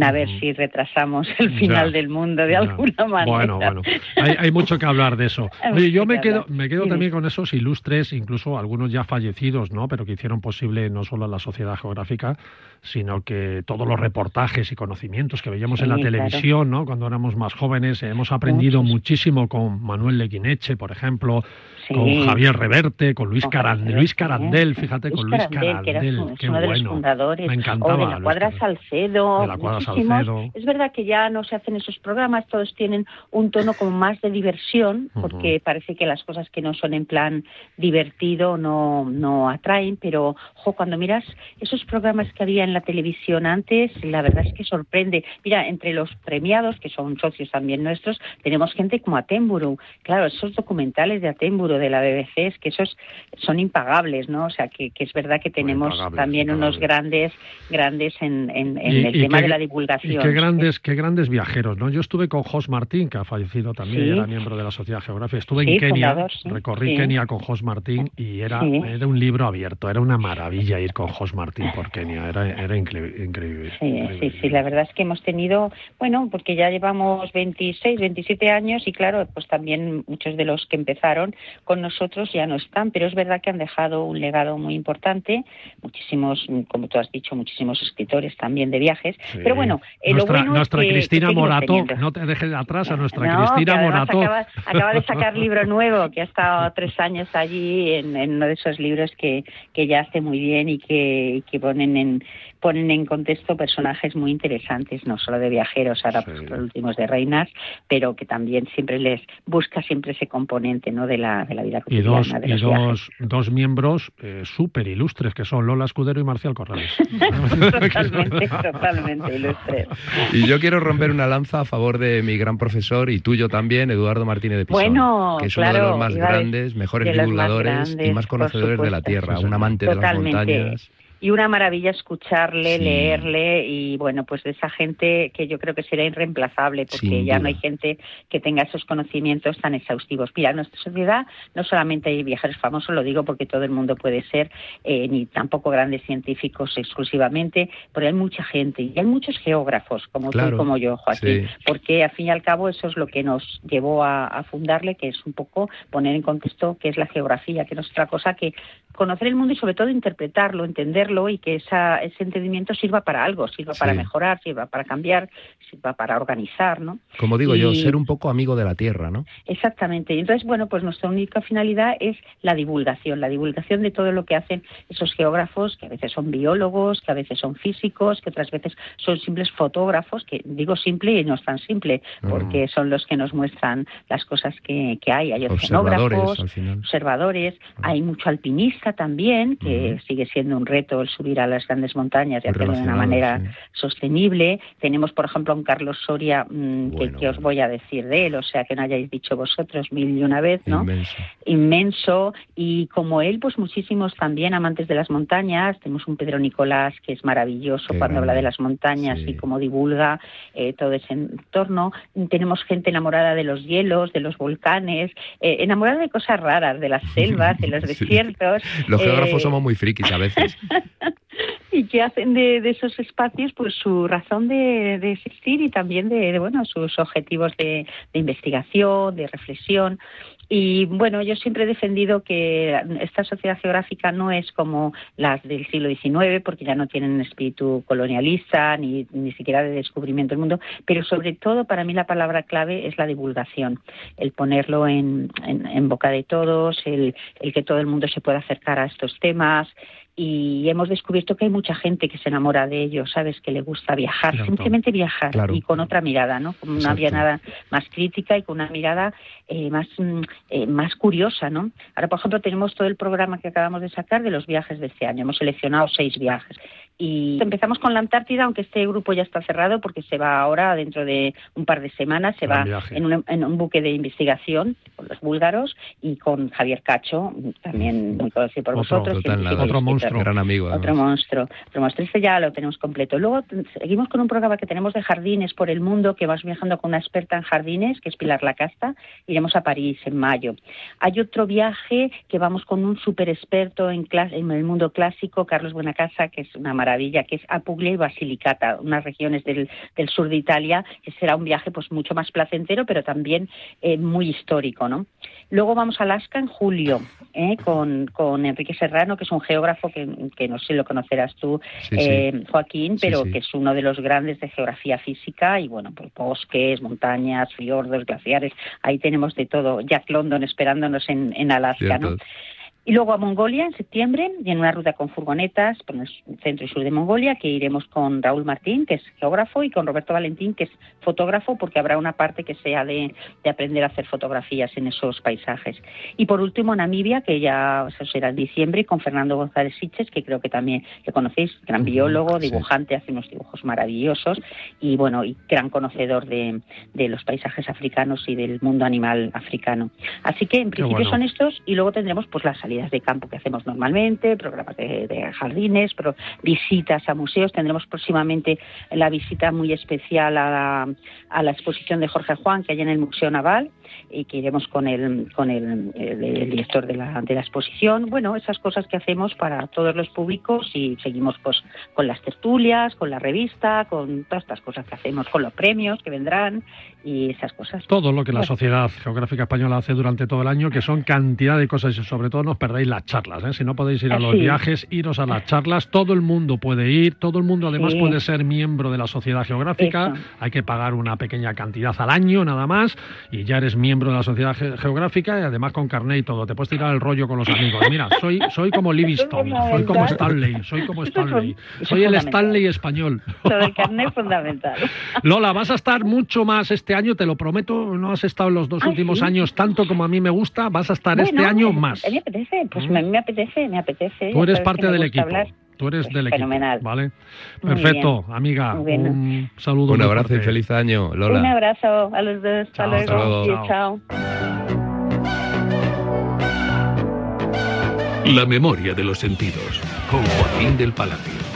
a ver si retrasamos el final del mundo de alguna manera. Bueno, bueno, hay, hay, mucho que hablar de eso. yo me quedo, me quedo también con esos ilustres, incluso algunos ya fallecidos, ¿no? Pero que hicieron posible no solo la sociedad geográfica, sino que todos los reportajes y conocimientos que veíamos en la televisión, ¿no? Cuando éramos más jóvenes, hemos aprendido muchísimo con Manuel Leguineche, por ejemplo, con Javier Reverte, con Luis, Carandel, Luis Carandel, fíjate, con Luis Carandel, que uno de los fundadores, Me encantaba, o de la Cuadra Salcedo, de la Cuadra Salcedo. Es verdad que ya no se hacen esos programas, todos tienen un tono como más de diversión, porque parece que las cosas que no son en plan divertido no, no atraen, pero ojo, cuando miras esos programas que había en la televisión antes, la verdad es que sorprende. Mira, entre los premiados, que son socios también nuestros, tenemos gente como Atemburu. Claro, esos documentales de Atemburu, de la BBC, es que esos son impagables, ¿no? O sea, que, es verdad que tenemos también unos grandes, grandes en, el tema de la divulgación. Y qué grandes, qué grandes viajeros, ¿no? Yo estuve con Jos Martín, que ha fallecido también, era miembro de la Sociedad Geográfica. Estuve en Kenia, recorrí Kenia con Jos Martín y era, era un libro abierto, era una maravilla ir con Jos Martín por Kenia, era, era increíble. Sí, sí, sí, la verdad es que hemos tenido, bueno, porque ya llevamos 26, 27 años y claro, pues también muchos de los que empezaron con nosotros ya no están, pero es verdad que han dejado un legado muy importante, muchísimos, como tú has dicho, muchísimos escritores también de viajes, pero bueno, eh, nuestra, nuestra Cristina Morato, no te dejes atrás a nuestra Cristina Morato. Acaba, de sacar libro nuevo, que ha estado tres años allí en, uno de esos libros que, que ya hace muy bien y que, que ponen en ponen en contexto personajes muy interesantes, no solo de viajeros, ahora pues, los últimos de reinas, pero que también siempre les busca siempre ese componente ¿no? de, la, de la vida cotidiana. Y dos, y dos, dos, miembros eh, súper ilustres, que son Lola Escudero y Marcial Corrales. totalmente, totalmente ilustres. Y yo quiero romper una lanza a favor de mi gran profesor y tuyo también, Eduardo Martínez de Pisón, bueno, que es uno de los más grandes, mejores divulgadores y más conocedores de la Tierra, un amante de las montañas. Y una maravilla escucharle, leerle y bueno, pues de esa gente que yo creo que será irreemplazable porque ya no hay gente que tenga esos conocimientos tan exhaustivos. Mira, en nuestra sociedad no solamente hay viajeros famosos, lo digo porque todo el mundo puede ser, eh, ni tampoco grandes científicos exclusivamente, pero hay mucha gente y hay muchos geógrafos como tú y como yo, Joaquín, porque al fin y al cabo eso es lo que nos llevó a, a fundarle, que es un poco poner en contexto qué es la geografía, que no es otra cosa que conocer el mundo y sobre todo interpretarlo, entenderlo y que esa, ese entendimiento sirva para algo, sirva para mejorar, sirva para cambiar, sirva para organizar, ¿no? Como digo yo, ser un poco amigo de la tierra, ¿no? Exactamente. Y entonces, bueno, pues nuestra única finalidad es la divulgación, la divulgación de todo lo que hacen esos geógrafos, que a veces son biólogos, que a veces son físicos, que otras veces son simples fotógrafos, que digo simple y no es tan simple, mm. porque son los que nos muestran las cosas que, que hay. Hay oceanógrafos, observadores, mm. hay mucho alpinista también, que sigue siendo un reto el subir a las grandes montañas y hacerlo de una manera sostenible. Tenemos, por ejemplo, a un Carlos Soria, mm, que, os voy a decir de él, o sea, que no hayáis dicho vosotros mil y una vez, ¿no? Inmenso. Inmenso. Y como él, pues muchísimos también amantes de las montañas. Tenemos un Pedro Nicolás que es maravilloso cuando habla de las montañas y cómo divulga eh, todo ese entorno. Tenemos gente enamorada de los hielos, de los volcanes, eh, enamorada de cosas raras, de las selvas, de los desiertos. Los geógrafos eh, somos muy frikis a veces. y que hacen de, esos espacios pues su razón de, existir y también de, bueno sus objetivos de, investigación, de reflexión. Y bueno, yo siempre he defendido que esta sociedad geográfica no es como las del siglo XIX, porque ya no tienen espíritu colonialista ni, ni siquiera de descubrimiento del mundo, pero sobre todo para mí la palabra clave es la divulgación, el ponerlo en, en, boca de todos, el, el que todo el mundo se pueda acercar a estos temas, y hemos descubierto que hay mucha gente que se enamora de ello, ¿sabes? Que le gusta viajar, simplemente viajar y con otra mirada, ¿no? Con una mirada más crítica y con una mirada eh, más, mm, eh, más curiosa, ¿no? Ahora, por ejemplo, tenemos todo el programa que acabamos de sacar de los viajes de este año. Hemos seleccionado seis viajes y empezamos con la Antártida, aunque este grupo ya está cerrado porque se va ahora, dentro de un par de semanas, se va en un, en un, buque de investigación con los búlgaros y con Javier Cacho, también muy conocido por vosotros. otro monstruo, gran amigo. Otro monstruo. Otro monstruo. Este ya lo tenemos completo. Luego seguimos con un programa que tenemos de jardines por el mundo, que vas viajando con una experta en jardines, que es Pilar Lacasta. Iremos a París en mayo. Hay otro viaje que vamos con un súper experto en, en el mundo clásico, Carlos Buenacasa, que es una maravilla, que es Apuglia y Basilicata, unas regiones del, sur de Italia, que será un viaje pues mucho más placentero, pero también eh, muy histórico, ¿no? Luego vamos a Alaska en julio, ¿eh? con, con, Enrique Serrano, que es un geógrafo que, que no sé si lo conocerás tú, eh, Joaquín, pero que es uno de los grandes de geografía física y bueno, pues bosques, montañas, fiordos, glaciares, ahí tenemos de todo. Jack London esperándonos en, en Alaska, ¿no? Y luego a Mongolia en septiembre, y en una ruta con furgonetas por el centro y sur de Mongolia, que iremos con Raúl Martín, que es geógrafo, y con Roberto Valentín, que es fotógrafo, porque habrá una parte que sea de, aprender a hacer fotografías en esos paisajes. Y por último, Namibia, que ya será en diciembre, con Fernando González Siches, que creo que también le conocéis, gran biólogo, dibujante, hace unos dibujos maravillosos, y bueno, y gran conocedor de, los paisajes africanos y del mundo animal africano. Así que en principio son estos, y luego tendremos pues la salida de campo que hacemos normalmente, programas de, jardines, pero visitas a museos. Tendremos próximamente la visita muy especial a a la exposición de Jorge Juan que hay en el Museo Naval y que iremos con el, con el, director de la, de la exposición. Bueno, esas cosas que hacemos para todos los públicos y seguimos pues con las tertulias, con la revista, con todas estas cosas que hacemos, con los premios que vendrán y esas cosas. Todo lo que la Sociedad Geográfica Española hace durante todo el año, que son cantidad de cosas y sobre todo nos perdéis las charlas. ¿eh? Si no podéis ir a los viajes, iros a las charlas. Todo el mundo puede ir, todo el mundo además puede ser miembro de la Sociedad Geográfica. Hay que pagar una pequeña cantidad al año nada más y ya eres miembro de la Sociedad Geográfica y además con carnet y todo. Te puedes tirar el rollo con los amigos. Mira, soy, soy como Livingstone, soy como Stanley, soy como Stanley. Soy el Stanley español. el carnet fundamental. Lola, vas a estar mucho más este año, te lo prometo. No has estado en los dos últimos años tanto como a mí me gusta, vas a estar este año más. Me apetece, pues a mí me apetece, me apetece. Tú eres parte del equipo. Tú eres del equipo. ¿Vale? Perfecto, amiga. Un saludo. Un abrazo y feliz año, Lola. Un abrazo a los dos. Hasta luego. chao. La memoria de los sentidos, con Joaquín del Palacio.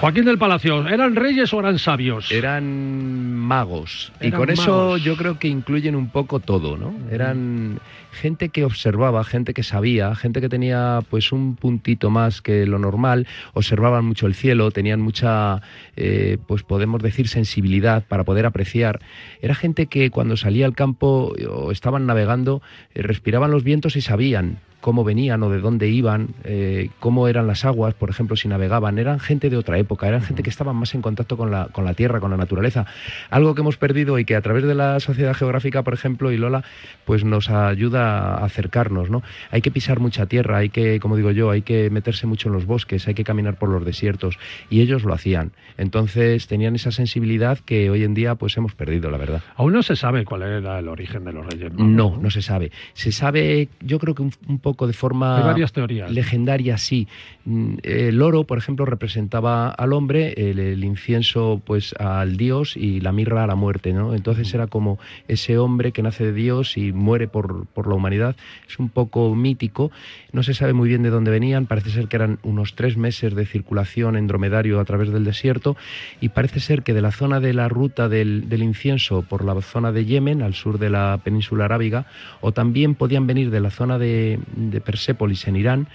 Joaquín del Palacio, ¿eran reyes o eran sabios? Eran magos. y con eso yo creo que incluyen un poco todo, ¿no? Eran gente que observaba, gente que sabía, gente que tenía pues un puntito más que lo normal, observaban mucho el cielo, tenían mucha, eh, pues podemos decir, sensibilidad para poder apreciar. Era gente que cuando salía al campo o estaban navegando, eh, respiraban los vientos y sabían cómo venían o de dónde iban, eh, cómo eran las aguas, por ejemplo, si navegaban. Eran gente de otra época, eran gente que estaban más en contacto con la, con la tierra, con la naturaleza. Algo que hemos perdido y que a través de la sociedad geográfica, por ejemplo, y Lola, pues nos ayuda a acercarnos, ¿no? Hay que pisar mucha tierra, hay que, como digo yo, hay que meterse mucho en los bosques, hay que caminar por los desiertos, y ellos lo hacían. Entonces tenían esa sensibilidad que hoy en día pues hemos perdido, la verdad. Aún no se sabe cuál era el origen de los reyes. No, no, se sabe. Se sabe, yo creo que un, un poco de forma varias teorías. legendaria, sí. Mm, el oro, por ejemplo, representaba al hombre, el, incienso pues al dios y la mirra a la muerte, ¿no? Entonces era como ese hombre que nace de Dios y muere por, por la humanidad. Es un poco mítico, no se sabe muy bien de dónde venían, parece ser que eran unos tres meses de circulación en dromedario a través del desierto y parece ser que de la zona de la ruta del, del incienso por la zona de Yemen, al sur de la península arábiga, o también podían venir de la zona de, de Persépolis en Irán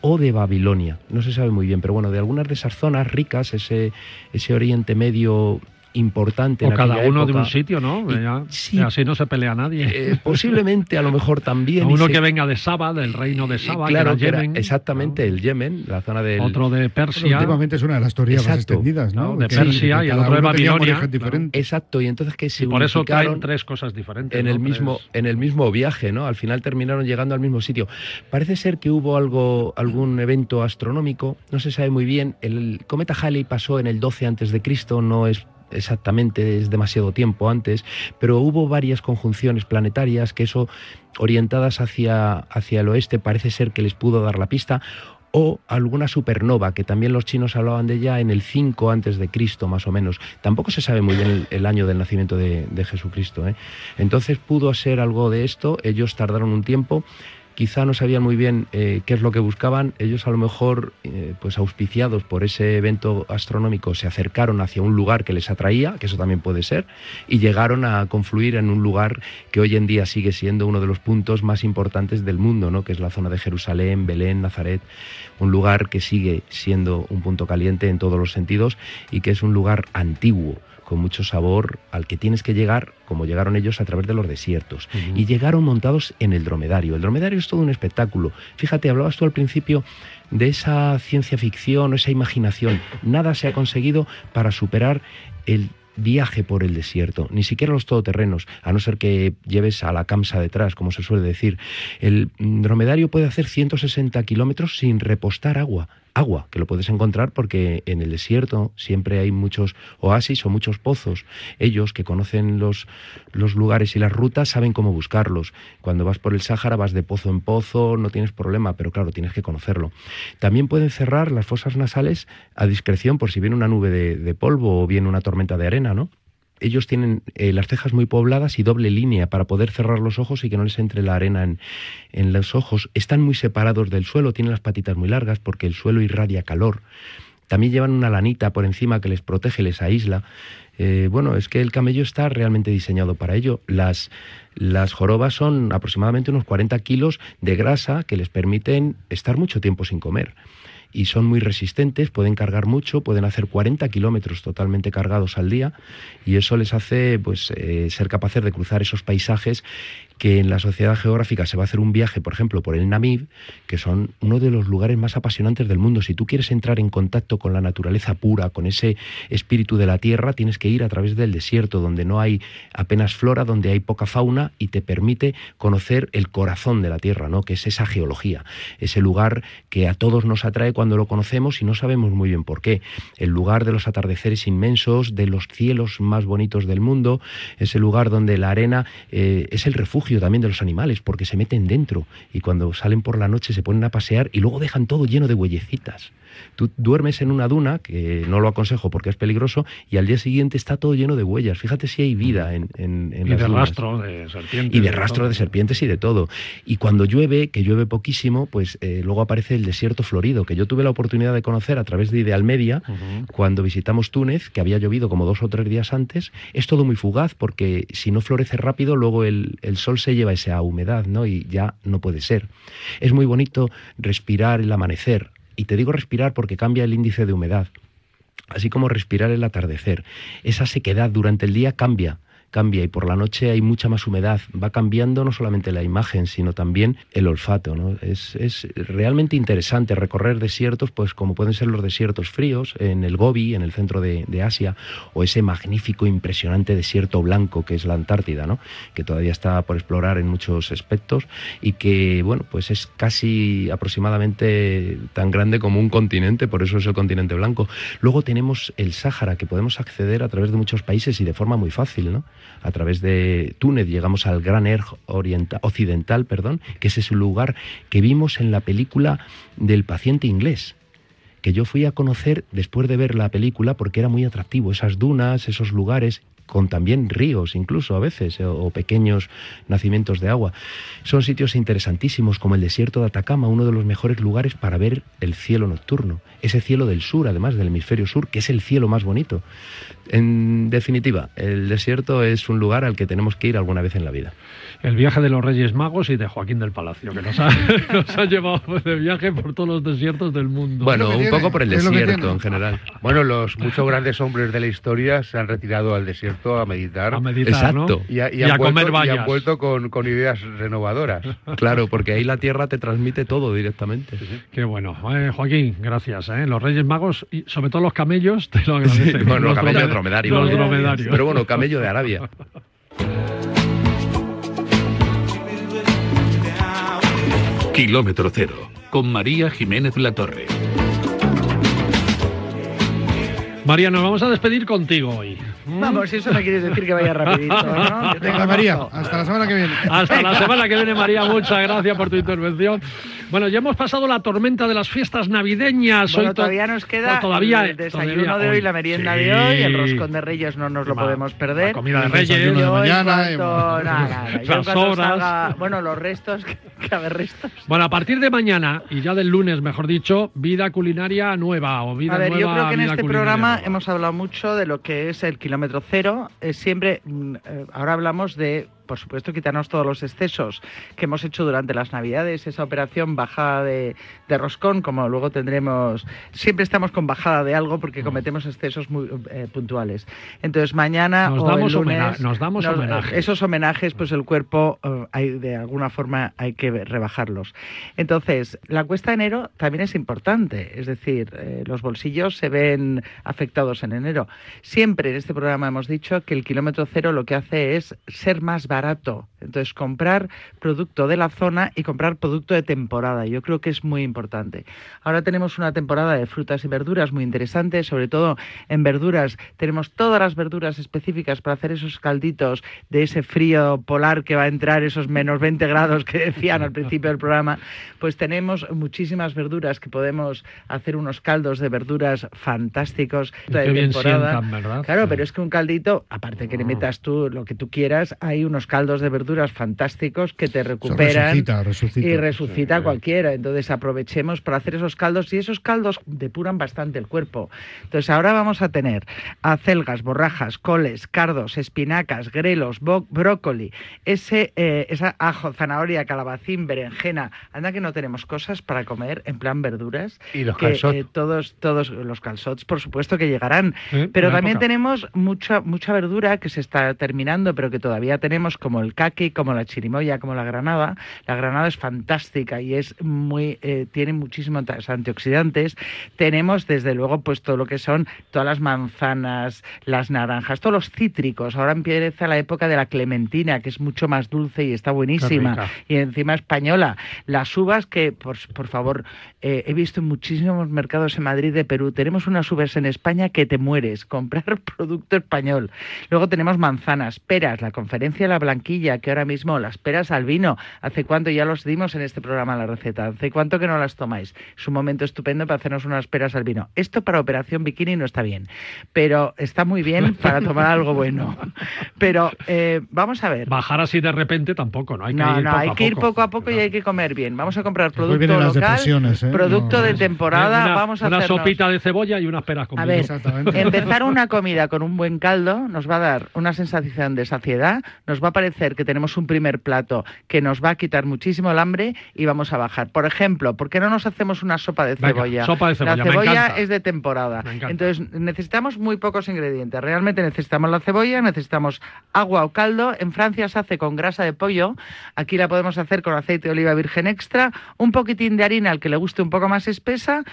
o de Babilonia. No se sabe muy bien, pero bueno, de algunas de esas zonas ricas, ese, ese Oriente Medio importante. O cada uno de un sitio, ¿no? así no se pelea nadie. Eh, posiblemente, a lo mejor también. uno que venga de Saba, del reino de Saba, claro, que Yemen. exactamente, el Yemen, la zona del... Otro de Persia. últimamente es una de las teorías más extendidas, ¿no? De Persia y el otro de Babilonia. Exacto, y entonces que se y por eso traen tres cosas diferentes. En, el mismo, en el mismo viaje, ¿no? Al final terminaron llegando al mismo sitio. Parece ser que hubo algo, algún evento astronómico, no se sabe muy bien. El cometa Halley pasó en el 12 antes de Cristo, no es exactamente, es demasiado tiempo antes, pero hubo varias conjunciones planetarias que eso, orientadas hacia, hacia el oeste, parece ser que les pudo dar la pista, o alguna supernova, que también los chinos hablaban de ella en el 5 antes de Cristo, más o menos. Tampoco se sabe muy bien el, año del nacimiento de, Jesucristo. ¿eh? Entonces pudo ser algo de esto, ellos tardaron un tiempo quizá no sabían muy bien eh, qué es lo que buscaban. Ellos a lo mejor, eh, pues auspiciados por ese evento astronómico, se acercaron hacia un lugar que les atraía, que eso también puede ser, y llegaron a confluir en un lugar que hoy en día sigue siendo uno de los puntos más importantes del mundo, ¿no? que es la zona de Jerusalén, Belén, Nazaret, un lugar que sigue siendo un punto caliente en todos los sentidos y que es un lugar antiguo con mucho sabor al que tienes que llegar, como llegaron ellos a través de los desiertos. Y llegaron montados en el dromedario. El dromedario es todo un espectáculo. Fíjate, hablabas tú al principio de esa ciencia ficción o esa imaginación. Nada se ha conseguido para superar el viaje por el desierto, ni siquiera los todoterrenos, a no ser que lleves a la camsa detrás, como se suele decir. El dromedario puede hacer 160 kilómetros sin repostar agua agua, que lo puedes encontrar porque en el desierto siempre hay muchos oasis o muchos pozos. Ellos que conocen los, los lugares y las rutas saben cómo buscarlos. Cuando vas por el Sáhara vas de pozo en pozo, no tienes problema, pero claro, tienes que conocerlo. También pueden cerrar las fosas nasales a discreción por si viene una nube de, de polvo o viene una tormenta de arena, ¿no? Ellos tienen eh, las cejas muy pobladas y doble línea para poder cerrar los ojos y que no les entre la arena en, en los ojos. Están muy separados del suelo, tienen las patitas muy largas porque el suelo irradia calor. También llevan una lanita por encima que les protege, les aísla. Eh, bueno, es que el camello está realmente diseñado para ello. Las, las jorobas son aproximadamente unos 40 kilos de grasa que les permiten estar mucho tiempo sin comer y son muy resistentes, pueden cargar mucho, pueden hacer 40 kilómetros totalmente cargados al día y eso les hace pues, eh, ser capaces de cruzar esos paisajes que en la sociedad geográfica se va a hacer un viaje, por ejemplo, por el Namib, que son uno de los lugares más apasionantes del mundo. Si tú quieres entrar en contacto con la naturaleza pura, con ese espíritu de la tierra, tienes que ir a través del desierto, donde no hay apenas flora, donde hay poca fauna y te permite conocer el corazón de la tierra, ¿no? que es esa geología, ese lugar que a todos nos atrae cuando lo conocemos y no sabemos muy bien por qué. El lugar de los atardeceres inmensos, de los cielos más bonitos del mundo, ese lugar donde la arena eh, es el refugio también de los animales, porque se meten dentro y cuando salen por la noche se ponen a pasear y luego dejan todo lleno de huellecitas. Tú duermes en una duna, que no lo aconsejo porque es peligroso, y al día siguiente está todo lleno de huellas. Fíjate si hay vida en, en, y de rastro de serpientes. Y de, rastro de, serpientes y de todo. Y cuando llueve, que llueve poquísimo, pues eh, luego aparece el desierto florido, que yo tuve la oportunidad de conocer a través de Ideal Media, cuando visitamos Túnez, que había llovido como dos o tres días antes. Es todo muy fugaz porque si no florece rápido, luego el, el sol se lleva esa humedad, ¿no? Y ya no puede ser. Es muy bonito respirar el amanecer. Y te digo respirar porque cambia el índice de humedad así como respirar el atardecer. Esa sequedad durante el día cambia cambia y por la noche hay mucha más humedad. Va cambiando no solamente la imagen, sino también el olfato. ¿no? Es, es, realmente interesante recorrer desiertos, pues como pueden ser los desiertos fríos en el Gobi, en el centro de, Asia, o ese magnífico, impresionante desierto blanco que es la Antártida, ¿no? que todavía está por explorar en muchos aspectos y que, bueno, pues es casi aproximadamente tan grande como un continente, por eso es el continente blanco. Luego tenemos el Sáhara, que podemos acceder a través de muchos países y de forma muy fácil, ¿no? A través de Túnez llegamos al Gran Erg Occidental, perdón, que es ese lugar que vimos en la película del paciente inglés que yo fui a conocer después de ver la película porque era muy atractivo, esas dunas, esos lugares, con también ríos incluso a veces, eh, o pequeños nacimientos de agua. Son sitios interesantísimos como el desierto de Atacama, uno de los mejores lugares para ver el cielo nocturno, ese cielo del sur, además del hemisferio sur, que es el cielo más bonito. En definitiva, el desierto es un lugar al que tenemos que ir alguna vez en la vida el viaje de los Reyes Magos y de Joaquín del Palacio, que nos ha, llevado de viaje por todos los desiertos del mundo. Bueno, un poco por el desierto en general. Bueno, los muchos grandes hombres de la historia se han retirado al desierto a meditar. A meditar, Exacto. Y, a, comer vallas. Y han vuelto con, ideas renovadoras. Claro, porque ahí la tierra te transmite todo directamente. Qué bueno. Eh, Joaquín, gracias. Eh. Los Reyes Magos y sobre todo los camellos te lo agradecen. bueno, los camellos dromedarios. Los dromedarios. Pero bueno, camello de Arabia. Kilómetro Cero, con María Jiménez La Torre. María, nos vamos a despedir contigo hoy. Vamos, eso no quiere decir que vaya rapidito, ¿no? Venga, María, hasta la semana que viene. Hasta la semana que viene, María. Muchas gracias por tu intervención. Bueno, ya hemos pasado la tormenta de las fiestas navideñas. Bueno, todavía nos queda todavía, el desayuno de hoy, la merienda de hoy, el roscón de Reyes no nos lo podemos perder. La comida de Reyes. de mañana. Cuanto, bueno, los restos, que haber restos. Bueno, a partir de mañana, y ya del lunes, mejor dicho, vida culinaria nueva o vida A ver, yo creo que en este programa hemos hablado mucho de lo que es el kilómetro cero. siempre, mm, eh, ahora hablamos de por supuesto, quitarnos todos los excesos que hemos hecho durante las Navidades, esa operación bajada de, roscón, como luego tendremos, siempre estamos con bajada de algo porque cometemos excesos muy eh, puntuales. Entonces, mañana nos o damos, el lunes, nos damos homenajes. Esos homenajes, pues el cuerpo, eh, hay, de alguna forma, hay que rebajarlos. Entonces, la cuesta de enero también es importante, es decir, eh, los bolsillos se ven afectados en enero. Siempre en este programa hemos dicho que el kilómetro cero lo que hace es ser más barato barato. Entonces, comprar producto de la zona y comprar producto de temporada. Yo creo que es muy importante. Ahora tenemos una temporada de frutas y verduras muy interesante, sobre todo en verduras. Tenemos todas las verduras específicas para hacer esos calditos de ese frío polar que va a entrar, esos menos 20 grados que decían al principio del programa. Pues tenemos muchísimas verduras que podemos hacer unos caldos de verduras fantásticos de temporada. Claro, pero es que un caldito, aparte que le metas tú lo que tú quieras, hay unos caldos de verduras fantásticos que te recuperan y resucita cualquiera. Entonces aprovechemos para hacer esos caldos y esos caldos depuran bastante el cuerpo. Entonces ahora vamos a tener acelgas, borrajas, coles, cardos, espinacas, grelos, brócoli, ese, eh, esa ajo, zanahoria, calabacín, berenjena. Anda que no tenemos cosas para comer en plan verduras. Y los que, eh, todos, todos los calzots, por supuesto que llegarán. pero también tenemos mucha, mucha verdura que se está terminando, pero que todavía tenemos como el caqui, como la chirimoya, como la granada. La granada es fantástica y es muy, eh, tiene muchísimos antioxidantes. Tenemos desde luego pues todo lo que son todas las manzanas, las naranjas, todos los cítricos. Ahora empieza la época de la clementina, que es mucho más dulce y está buenísima. Y encima española. Las uvas que, por, por favor, eh, he visto en muchísimos mercados en Madrid de Perú. Tenemos unas uvas en España que te mueres. Comprar producto español. Luego tenemos manzanas, peras, la conferencia de la blanquilla, que que ahora mismo las peras al vino, ¿hace cuánto ya los dimos en este programa la receta? ¿Hace cuánto que no las tomáis? Es un momento estupendo para hacernos unas peras al vino. Esto para operación bikini no está bien, pero está muy bien para tomar algo bueno. Pero eh, vamos a ver. Bajar así de repente tampoco, ¿no? Hay que no, ir no, poco hay a que ir poco. poco a poco y hay que comer bien. Vamos a comprar producto local, ¿eh? producto No, de temporada. Una- vamos a una hacernos- sopita de cebolla y unas peras con A ver, empezar una comida con un buen caldo nos va a dar una sensación de saciedad, nos va a parecer que tenemos un primer plato que nos va a quitar muchísimo el hambre y vamos a bajar. Por ejemplo, ¿por qué no nos hacemos una sopa de Venga, cebolla? sopa de cebolla, La cebolla es de temporada. Me. Entonces necesitamos muy pocos ingredientes. Realmente necesitamos la cebolla, necesitamos agua o caldo. En Francia se hace con grasa de pollo. Aquí la podemos hacer con aceite de oliva virgen extra, un poquitín de harina al que le guste un poco más espesa,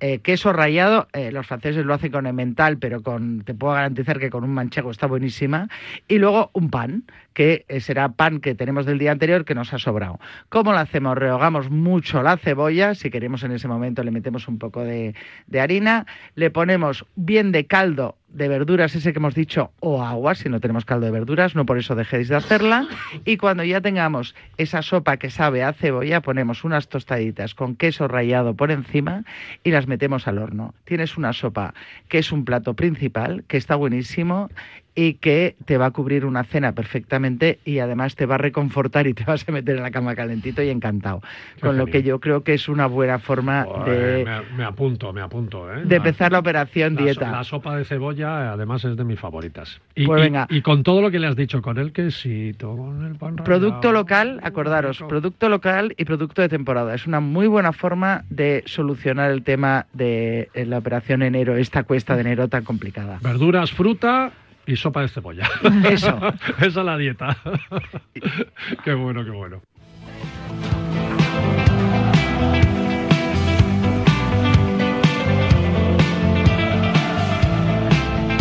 eh, queso rallado. eh, los franceses lo hacen con emmental, pero con te puedo garantizar que con un manchego está buenísima. Y luego un pan, que eh, será pan que tenemos del día anterior que nos ha sobrado. ¿Cómo lo hacemos? Rehogamos mucho la cebolla. Si queremos en ese momento le metemos un poco de, de harina. Le ponemos bien de caldo de verduras, ese que hemos dicho, o agua, si no tenemos caldo de verduras, no por eso dejéis de hacerla. Y cuando ya tengamos esa sopa que sabe a cebolla, ponemos unas tostaditas con queso rallado por encima y las metemos al horno. Tienes una sopa que es un plato principal, que está buenísimo y que te va a cubrir una cena perfectamente y además te va a reconfortar y te vas a meter en la cama calentito y encantado. Con lo que yo creo que es una buena forma de, me, me apunto, me apunto. ¿eh? de empezar la operación la dieta. La sopa de cebolla, además, es de mis favoritas. Y, Pues venga. y con todo lo que le has dicho, con el quesito, con el pan Producto rallado. local, acordaros, producto local y producto de temporada. Es una muy buena forma de solucionar el tema de eh, la operación enero, esta cuesta de enero tan complicada. Verduras, fruta y sopa de cebolla. Eso. Esa es la dieta. qué bueno, qué bueno.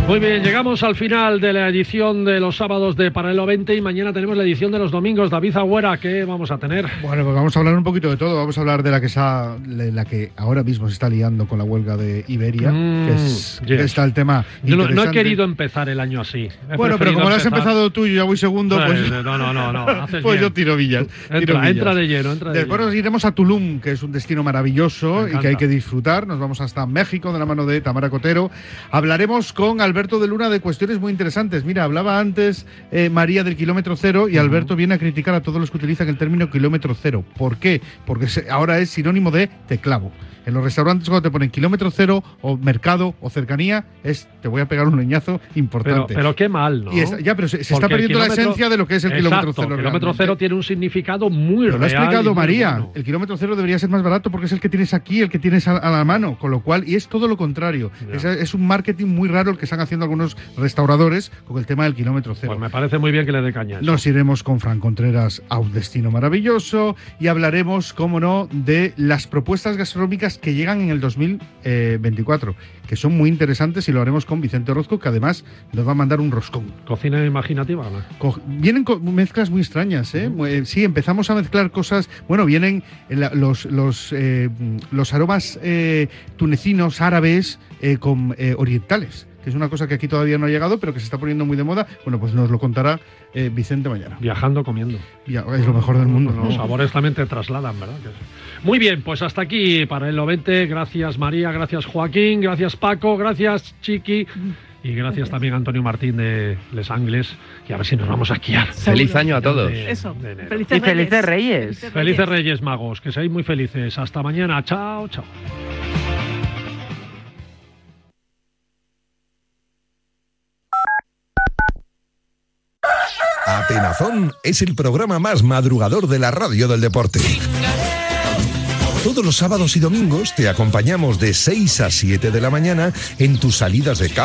Muy bien, llegamos al final de la edición de los sábados de Paralelo 20 y mañana tenemos la edición de los domingos. David Agüera, ¿qué vamos a tener? Bueno, pues vamos a hablar un poquito de todo. Vamos a hablar de la que, sa- de la que ahora mismo se está liando con la huelga de Iberia, Mm, que, es, que yes. está el tema. Yo no, no he querido empezar el año así. He Bueno, pero como lo has empezado tú y yo ya voy segundo, pues, Pues, no, no, no, no, haces pues bien. yo tiro villas. Entra, tiro villas. entra de lleno, entra de Después lleno. nos iremos a Tulum, que es un destino maravilloso y que hay que disfrutar. Nos vamos hasta México de la mano de Tamara Cotero. Hablaremos con Alberto de Luna de cuestiones muy interesantes. Mira, hablaba antes eh, María del kilómetro cero y Alberto viene a criticar a todos los que utilizan el término kilómetro cero. ¿Por qué? Porque se- ahora es sinónimo de te clavo. En los restaurantes cuando te ponen kilómetro cero o mercado o cercanía, es te voy a pegar un leñazo importante. pero qué mal, ¿no? Y es- ya, pero se, se está perdiendo la esencia de lo que es el kilómetro cero. El kilómetro realmente. cero tiene un significado muy Pero lo ha explicado María. bueno. El kilómetro cero debería ser más barato porque es el que tienes aquí, el que tienes a, a la mano. Con lo cual, y es todo lo contrario. Es, es un marketing muy raro el que están haciendo algunos restauradores con el tema del kilómetro cero. Pues me parece muy bien que le dé caña. eso. Nos iremos con Fran Contreras a un destino maravilloso y hablaremos, como no, de las propuestas gastronómicas que llegan en el 2024, que son muy interesantes y lo haremos con Vicente Orozco, que además nos va a mandar un roscón. Cocina imaginativa, ¿no? Vienen mezclas muy extrañas, ¿eh? Eh, Sí, empezamos a mezclar cosas. Bueno, vienen eh, los, los, eh, los aromas eh, tunecinos, árabes, eh, con orientales, que es una cosa que aquí todavía no ha llegado, pero que se está poniendo muy de moda. Bueno, pues nos lo contará eh, Vicente mañana. Viajando, comiendo. Ya, es lo mejor del mundo. Los sabores también te trasladan, ¿verdad? Que. Muy bien, pues hasta aquí para el 20. Gracias María, gracias Joaquín, gracias Paco, gracias Chiqui. Y gracias también a Antonio Martín de Les Angles. Y a ver si nos vamos a esquiar. Feliz año a todos. De- Eso. de. Felices Y felices reyes. Felices Felices Reyes Magos, que seáis muy felices. Hasta mañana. Chao, chao. Atenazón es el programa más madrugador de la radio del deporte. Todos los sábados y domingos te acompañamos de 6 a 7 de la mañana en tus salidas de casa